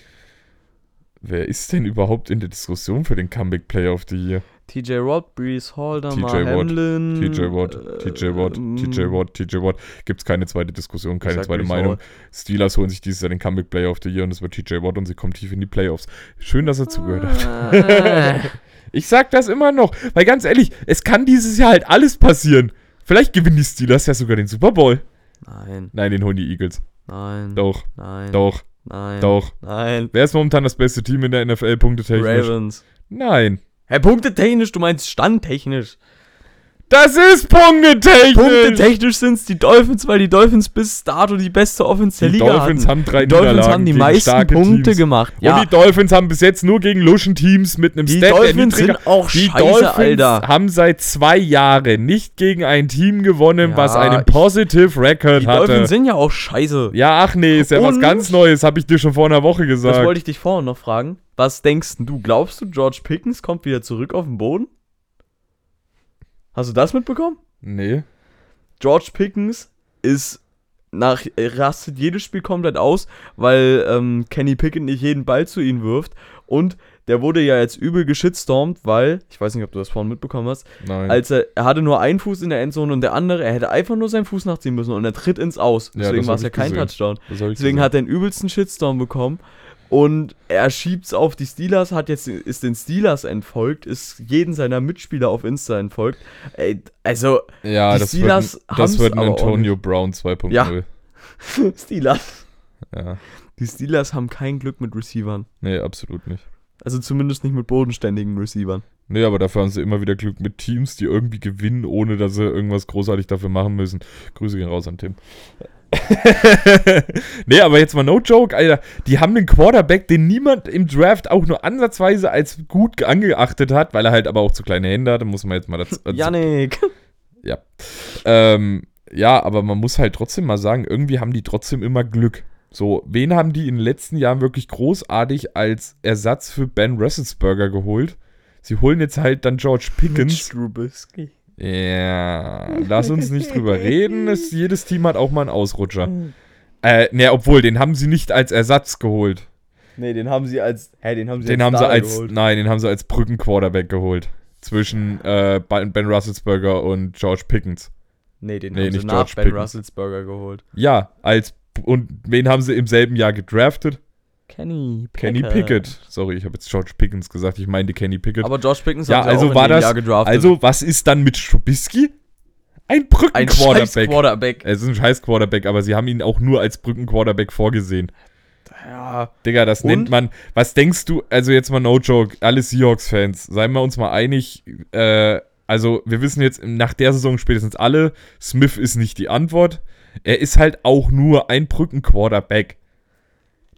Wer ist denn überhaupt in der Diskussion für den Comeback Player of the Year? TJ Watt, Breeze Hall, TJ Hamlin. TJ Watt, TJ Watt, TJ Watt, TJ Watt. Gibt es keine zweite Diskussion, keine zweite Meinung. Steelers holen sich dieses Jahr den Comeback Player of the Year und es wird TJ Watt und sie kommen tief in die Playoffs. Schön, dass er zugehört hat. ich sag das immer noch, weil ganz ehrlich, es kann dieses Jahr halt alles passieren. Vielleicht gewinnen die Steelers ja sogar den Super Bowl. Nein. Nein, den holen die Eagles. Nein. Doch. Nein. Doch. Nein. Doch. Nein. Wer ist momentan das beste Team in der NFL, punktetechnisch? Ravens. Nein. Hä, punktetechnisch, du meinst standtechnisch. Das ist punktetechnisch. Punktetechnisch sind es die Dolphins, weil die Dolphins bis dato die beste Offense der die Liga Dolphins hatten. haben drei Die Dolphins haben die meisten Punkte Teams. gemacht. Ja. Und die Dolphins haben bis jetzt nur gegen Luschen-Teams mit einem die Step Dolphins sind auch Die scheiße, Dolphins Alter. haben seit zwei Jahren nicht gegen ein Team gewonnen, Ja, was einen Positive Record Die hatte. Dolphins sind ja auch scheiße. ja, ach nee, ist ja was Und- ganz Neues, habe ich dir schon vor einer Woche Das gesagt. wollte ich dich vorhin noch fragen. Was denkst du? Glaubst du, George Pickens kommt wieder zurück auf den Boden? Hast du das mitbekommen? nee. George Pickens ist nach rastet jedes Spiel komplett aus, weil ähm, Kenny Pickett nicht jeden Ball zu ihm wirft und der wurde ja jetzt übel geschitstormt, weil ich weiß nicht, ob du das vorhin mitbekommen hast, Nein. als er er hatte nur einen Fuß in der Endzone und der andere, er hätte einfach nur seinen Fuß nachziehen müssen und er tritt ins Aus. Ja, Deswegen das war es ja ich kein gesehen. Touchdown. Deswegen gesehen. hat er den übelsten Shitstorm bekommen. Und er schiebt's auf die Steelers, hat jetzt, ist den Steelers entfolgt, ist jeden seiner Mitspieler auf Insta entfolgt. Ey, also, ja, die das Steelers wird, das wird ein Antonio Brown 2.0. Ja. Steelers. ja. Die Steelers haben kein Glück mit Receivern. Nee, absolut nicht. Also zumindest nicht mit bodenständigen Receivern. Nee, aber dafür haben sie immer wieder Glück mit Teams, die irgendwie gewinnen, ohne dass sie irgendwas großartig dafür machen müssen. Grüße gehen raus an Tim. nee, aber jetzt mal no joke, Alter. Die haben einen Quarterback, den niemand im Draft auch nur ansatzweise als gut angeachtet hat, weil er halt aber auch zu kleine Hände hatte, muss man jetzt mal dazu. Also, Yannick. Ja. Ähm, ja, aber man muss halt trotzdem mal sagen, irgendwie haben die trotzdem immer Glück. So, wen haben die in den letzten Jahren wirklich großartig als Ersatz für Ben Roethlisberger geholt? Sie holen jetzt halt dann George Pickens. Trubisky. Ja, lass uns nicht drüber reden. Es, jedes Team hat auch mal einen Ausrutscher. Äh, ne, obwohl, den haben sie nicht als Ersatz geholt. Nee, den haben sie als. Hä, den haben sie Den als haben sie als, geholt. nein, den haben sie als Brückenquarterback geholt. zwischen äh, Ben Russelsberger und George Pickens. Nee, den Nee, haben sie nicht nach George Ben Pickens. Russelsberger geholt. Ja, als und wen haben sie im selben Jahr gedraftet? Kenny Pickett. Kenny Pickett. Sorry, ich habe jetzt George Pickens gesagt, ich meinte Kenny Pickett. Aber George Pickens Ja, sie also auch war das- Jahr gedraftet. also, was ist dann mit Trubisky? Ein ein Brückenquarterback. Quarterback. Es ist ein scheiß Quarterback, aber sie haben ihn auch nur als Brückenquarterback vorgesehen. Ja, Digga, das Und? nennt man. Was denkst du, also jetzt mal no joke, alle Seahawks-Fans, seien wir uns mal einig, äh, also wir wissen jetzt nach der Saison spätestens alle, Smith ist nicht die Antwort. Er ist halt auch nur ein Brückenquarterback.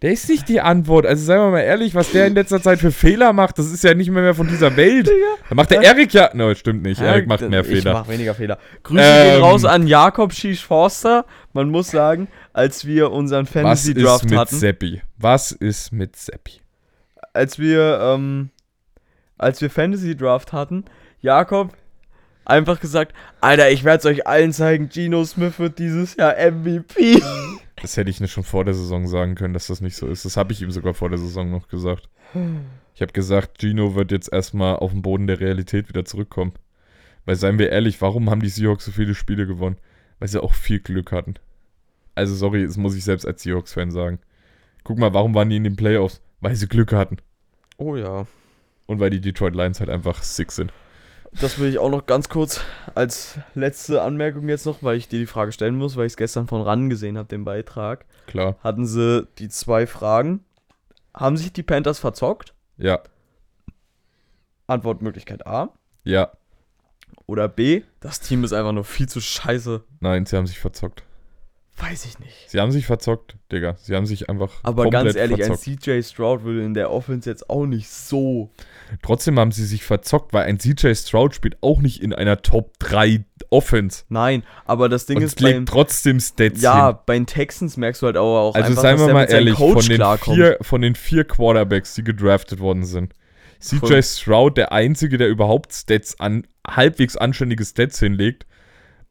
Der ist nicht die Antwort. Also seien wir mal ehrlich, was der in letzter Zeit für Fehler macht, das ist ja nicht mehr, mehr von dieser Welt. Da macht der Erik ja. No, stimmt nicht. Erik macht mehr Ich Fehler. mach weniger Fehler. Grüße Ähm, gehen raus an Jakob Schisch-Forster. Man muss sagen, als wir unseren Was Fantasy ist Draft mit hatten, Seppi? Was ist mit Seppi? als wir, ähm, als wir Fantasy Draft hatten, Jakob einfach gesagt, Alter, ich werde es euch allen zeigen, Geno Smith wird dieses Jahr MVP. Das hätte ich nicht schon vor der Saison sagen können, dass das nicht so ist. Das habe ich ihm sogar vor der Saison noch gesagt. Ich habe gesagt, Gino wird jetzt erstmal auf den Boden der Realität wieder zurückkommen. Weil seien wir ehrlich, warum haben die Seahawks so viele Spiele gewonnen? Weil sie auch viel Glück hatten. Also sorry, das muss ich selbst als Seahawks-Fan sagen. Guck mal, warum waren die in den Playoffs? Weil sie Glück hatten. Oh ja. Und weil die Detroit Lions halt einfach sick sind. Das will ich auch noch ganz kurz als letzte Anmerkung jetzt noch, weil ich dir die Frage stellen muss, weil ich es gestern von RAN gesehen habe, den Beitrag. Klar. Hatten sie die zwei Fragen. Haben sich die Panthers verzockt? Ja. Antwortmöglichkeit A. Ja. Oder B. Das Team ist einfach nur viel zu scheiße. Nein, sie haben sich verzockt. Weiß ich nicht. Sie haben sich verzockt, Digga. Sie haben sich einfach Aber komplett ganz ehrlich, verzockt. ein CJ Stroud würde in der Offense jetzt auch nicht so. Trotzdem haben sie sich verzockt, weil ein CJ Stroud spielt auch nicht in einer Top 3 Offense. Nein, aber das Ding Und ist es legt beim, trotzdem Stats ja, hin. bei den Texans merkst du halt auch, auch Also einfach, seien wir mal ehrlich, von den, vier, von den vier Quarterbacks, die gedraftet worden sind, CJ. Stroud der Einzige, der überhaupt Stats an, halbwegs anständige Stats hinlegt.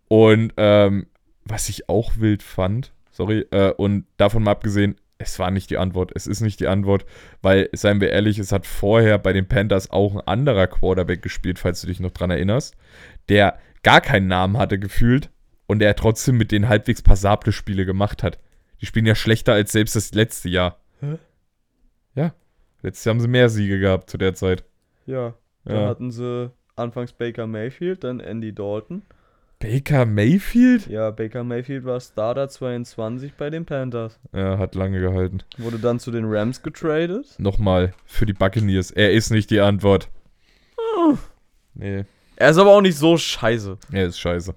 Und ähm, was ich auch wild fand, sorry, äh, und davon mal abgesehen, es war nicht die Antwort. Es ist nicht die Antwort, weil, seien wir ehrlich, es hat vorher bei den Panthers auch ein anderer Quarterback gespielt, falls du dich noch dran erinnerst, der gar keinen Namen hatte gefühlt und der trotzdem mit denen halbwegs passable Spiele gemacht hat. Die spielen ja schlechter als selbst das letzte Jahr. Hä? Ja. Letztes Jahr haben sie mehr Siege gehabt zu der Zeit. Ja, da Ja. hatten sie anfangs Baker Mayfield, dann Andy Dalton. Baker Mayfield? Ja, Baker Mayfield war Starter 22 bei den Panthers. Ja, hat lange gehalten. Wurde dann zu den Rams getradet. Nochmal für die Buccaneers. Er ist nicht die Antwort. Ah. Nee, Er ist aber auch nicht so scheiße. er ist scheiße.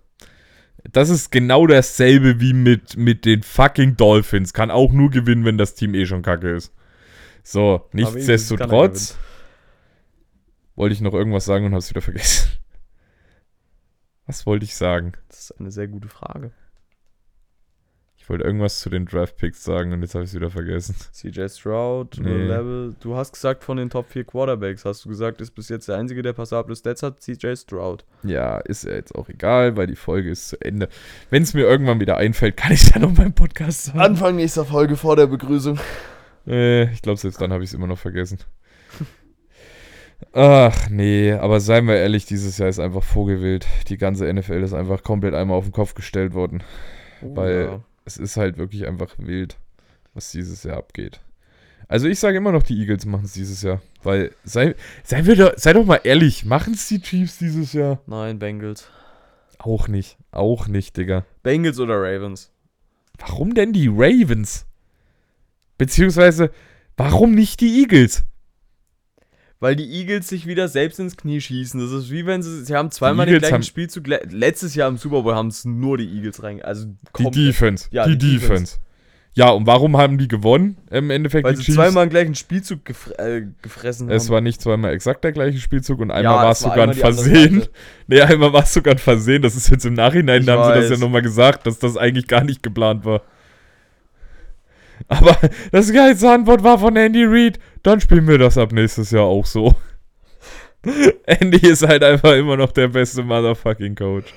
Das ist genau dasselbe wie mit, mit den fucking Dolphins. Kann auch nur gewinnen, wenn das Team eh schon kacke ist. So, nichtsdestotrotz wollte ich noch irgendwas sagen und hab's wieder vergessen. Was wollte ich sagen? Das ist eine sehr gute Frage. Ich wollte irgendwas zu den Draft Picks sagen und jetzt habe ich es wieder vergessen. CJ Stroud, Nee. Level. Du hast gesagt, von den Top 4 Quarterbacks hast du gesagt, ist bis jetzt der einzige, der passable Stats hat, CJ Stroud. Ja, ist ja jetzt auch egal, weil die Folge ist zu Ende. Wenn es mir irgendwann wieder einfällt, kann ich ja noch beim Podcast sagen. Anfang nächster Folge vor der Begrüßung. Äh, ich glaube, selbst dann habe ich es immer noch vergessen. Ach, nee, aber seien wir ehrlich, dieses Jahr ist einfach vogelwild. Die ganze NFL ist einfach komplett einmal auf den Kopf gestellt worden. Weil es ist halt wirklich einfach wild, was dieses Jahr abgeht. Also ich sage immer noch, die Eagles machen es dieses Jahr. Weil, sei, sei, wir doch, sei doch mal ehrlich, machen es die Chiefs dieses Jahr? Nein, Bengals. Auch nicht, auch nicht, Digga. Bengals oder Ravens? Warum denn die Ravens? Beziehungsweise, warum nicht die Eagles? Weil die Eagles sich wieder selbst ins Knie schießen. Das ist wie wenn sie, sie haben zweimal den gleichen Spielzug. le- Letztes Jahr im Super Bowl haben es nur die Eagles rein. Also Die. Defense. Ja, die, die Defense. Defense. Ja, und warum haben die gewonnen? Im Endeffekt Weil die sie zweimal den gleichen Spielzug gefre äh, gefressen Es haben. war nicht zweimal exakt der gleiche Spielzug und einmal Ja, war es es sogar ein Versehen. Nee, einmal war es sogar ein Versehen. Das ist jetzt im Nachhinein, Ich da haben sie das weiß. ja nochmal gesagt, dass das eigentlich gar nicht geplant war. Aber das geilste Antwort war von Andy Reid. Dann spielen wir das ab nächstes Jahr auch so. Andy ist halt einfach immer noch der beste Motherfucking Coach.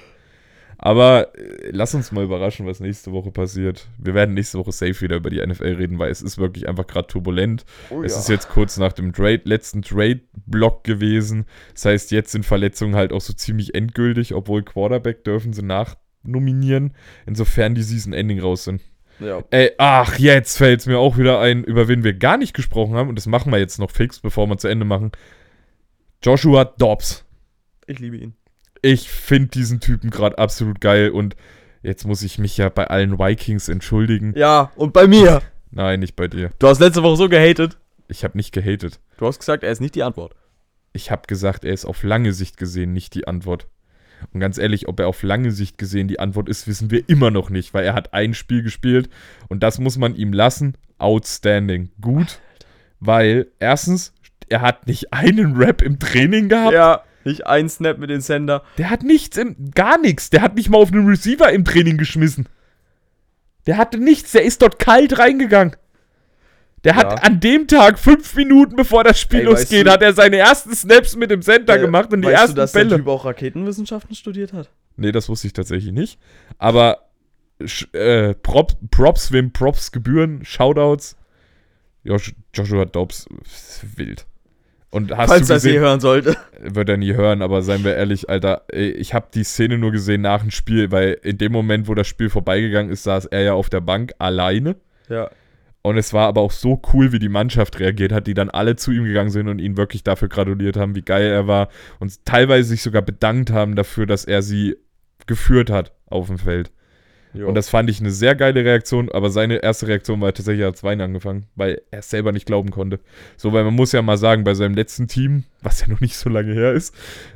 Aber äh, lass uns mal überraschen, was nächste Woche passiert. Wir werden nächste Woche safe wieder über die NFL reden, weil es ist wirklich einfach gerade turbulent. Oh es ist jetzt kurz nach dem Trade, letzten Trade-Block gewesen. Das heißt, jetzt sind Verletzungen halt auch so ziemlich endgültig, obwohl Quarterback dürfen sie nachnominieren, insofern die Season-Ending raus sind. Ja. Ey, ach, jetzt fällt es mir auch wieder ein, über wen wir gar nicht gesprochen haben. Und das machen wir jetzt noch fix, bevor wir zu Ende machen. Joshua Dobbs. Ich liebe ihn. Ich finde diesen Typen gerade absolut geil. Und jetzt muss ich mich ja bei allen Vikings entschuldigen. Ja, und bei mir. Nein, nicht bei dir. Du hast letzte Woche so gehatet. Ich habe nicht gehatet. Du hast gesagt, er ist nicht die Antwort. Ich habe gesagt, er ist auf lange Sicht gesehen nicht die Antwort. Und ganz ehrlich, ob er auf lange Sicht gesehen die Antwort ist, wissen wir immer noch nicht, weil er hat ein Spiel gespielt und das muss man ihm lassen. Outstanding. Gut, weil erstens, er hat nicht einen Rap im Training gehabt. Ja, nicht ein Snap mit den Sender. Der hat nichts im, gar nichts. Der hat nicht mal auf einen Receiver im Training geschmissen. Der hatte nichts. Der ist dort kalt reingegangen. Der hat Ja. an dem Tag, fünf Minuten bevor das Spiel Ey, losgeht, du- hat er seine ersten Snaps mit dem Center Äh, gemacht und die weißt ersten du, dass Bälle. der Typ auch Raketenwissenschaften studiert hat? Nee, das wusste ich tatsächlich nicht. Aber äh, Prop, Props, wem Props gebühren, Shoutouts. Josh, Joshua Dobbs, wild. Und hast Falls du das je gesehen, hören sollte. wird er nie hören, aber seien wir ehrlich, Alter, ich habe die Szene nur gesehen nach dem Spiel, weil in dem Moment, wo das Spiel vorbeigegangen ist, saß er ja auf der Bank alleine. Ja. Und es war aber auch so cool, wie die Mannschaft reagiert hat, die dann alle zu ihm gegangen sind und ihn wirklich dafür gratuliert haben, wie geil er war und teilweise sich sogar bedankt haben dafür, dass er sie geführt hat auf dem Feld. Und das fand ich eine sehr geile Reaktion, aber seine erste Reaktion war tatsächlich, hat Weinen angefangen, weil er es selber nicht glauben konnte. So, weil man muss ja mal sagen, bei seinem letzten Team, was ja noch nicht so lange her ist,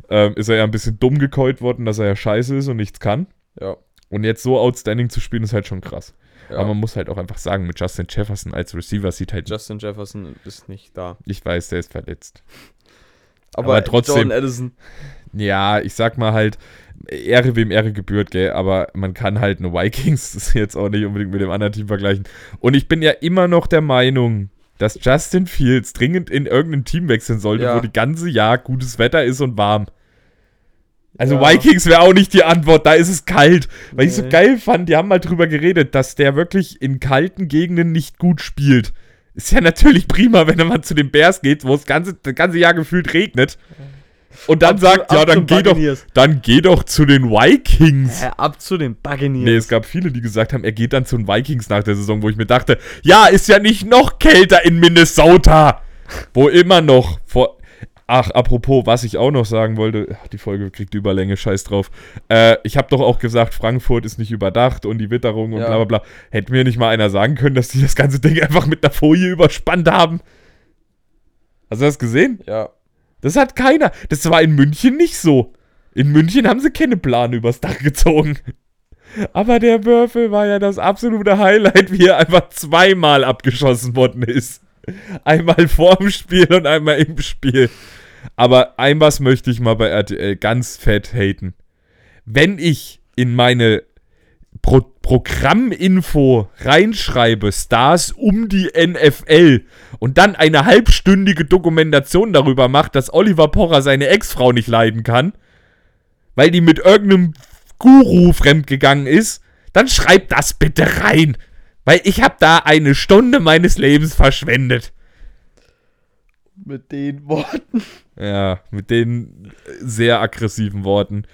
ähm, ist er ja ein bisschen dumm gekeult worden, dass er ja scheiße ist und nichts kann. ja. Und jetzt so outstanding zu spielen, ist halt schon krass. Ja. Aber man muss halt auch einfach sagen, mit Justin Jefferson als Receiver sieht halt, Justin Jefferson ist nicht da. ich weiß, der ist verletzt. Aber, Aber trotzdem- Jordan Addison. Ja, ich sag mal halt, Ehre wem Ehre gebührt, gell, aber man kann halt eine Vikings jetzt auch nicht unbedingt mit dem anderen Team vergleichen. Und ich bin ja immer noch der Meinung, dass Justin Fields dringend in irgendein Team wechseln sollte, Ja. wo die ganze Jahr gutes Wetter ist und warm. Also Ja. Vikings wäre auch nicht die Antwort, da ist es kalt. Weil ich so Nee. geil fand, die haben mal drüber geredet, dass der wirklich in kalten Gegenden nicht gut spielt. Ist ja natürlich prima, wenn man zu den Bears geht, wo es ganze, das ganze Jahr gefühlt regnet. Und dann Ab zu- sagt, ja, ab dann geh doch, dann geh doch zu den Vikings. Hä, ab zu den Buccaneers. Nee, es gab viele, die gesagt haben, er geht dann zu den Vikings nach der Saison, wo ich mir dachte, ja, ist ja nicht noch kälter in Minnesota. Wo immer noch vor. Ach, apropos, was ich auch noch sagen wollte, ach, die Folge kriegt Überlänge, scheiß drauf. Äh, ich habe doch auch gesagt, Frankfurt ist nicht überdacht und die Witterung und Ja. bla bla bla. Hätte mir nicht mal einer sagen können, dass die das ganze Ding einfach mit einer Folie überspannt haben? Hast du das gesehen? ja. Das hat keiner. Das war in München nicht so. In München haben sie keine Plane übers Dach gezogen. Aber der Würfel war ja das absolute Highlight, wie er einfach zweimal abgeschossen worden ist. Einmal vorm Spiel und einmal im Spiel. Aber ein was möchte ich mal bei RTL ganz fett haten. Wenn ich in meine Pro Programminfo reinschreibe, Stars um die NFL und dann eine halbstündige Dokumentation darüber macht, dass Oliver Pocher seine Ex-Frau nicht leiden kann, weil die mit irgendeinem Guru fremdgegangen ist, dann schreibt das bitte rein. Weil ich habe da eine Stunde meines Lebens verschwendet. Mit den Worten. Ja, mit den sehr aggressiven Worten.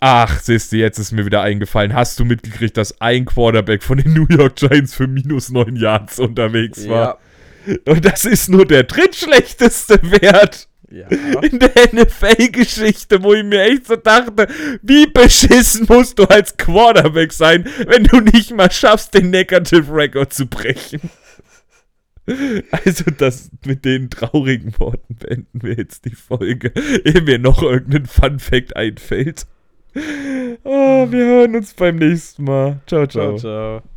Ach, siehst du, jetzt ist mir wieder eingefallen. Hast du mitgekriegt, dass ein Quarterback von den New York Giants für minus 9 Yards unterwegs war? Und das ist nur der drittschlechteste Wert Ja. in der NFL-Geschichte, wo ich mir echt so dachte, wie beschissen musst du als Quarterback sein, wenn du nicht mal schaffst, den Negative Record zu brechen. Also das mit den traurigen Worten beenden wir jetzt die Folge, ehe mir noch irgendein Fun Fact einfällt. Oh, wir hören uns beim nächsten Mal. Ciao, ciao. Ciao, ciao.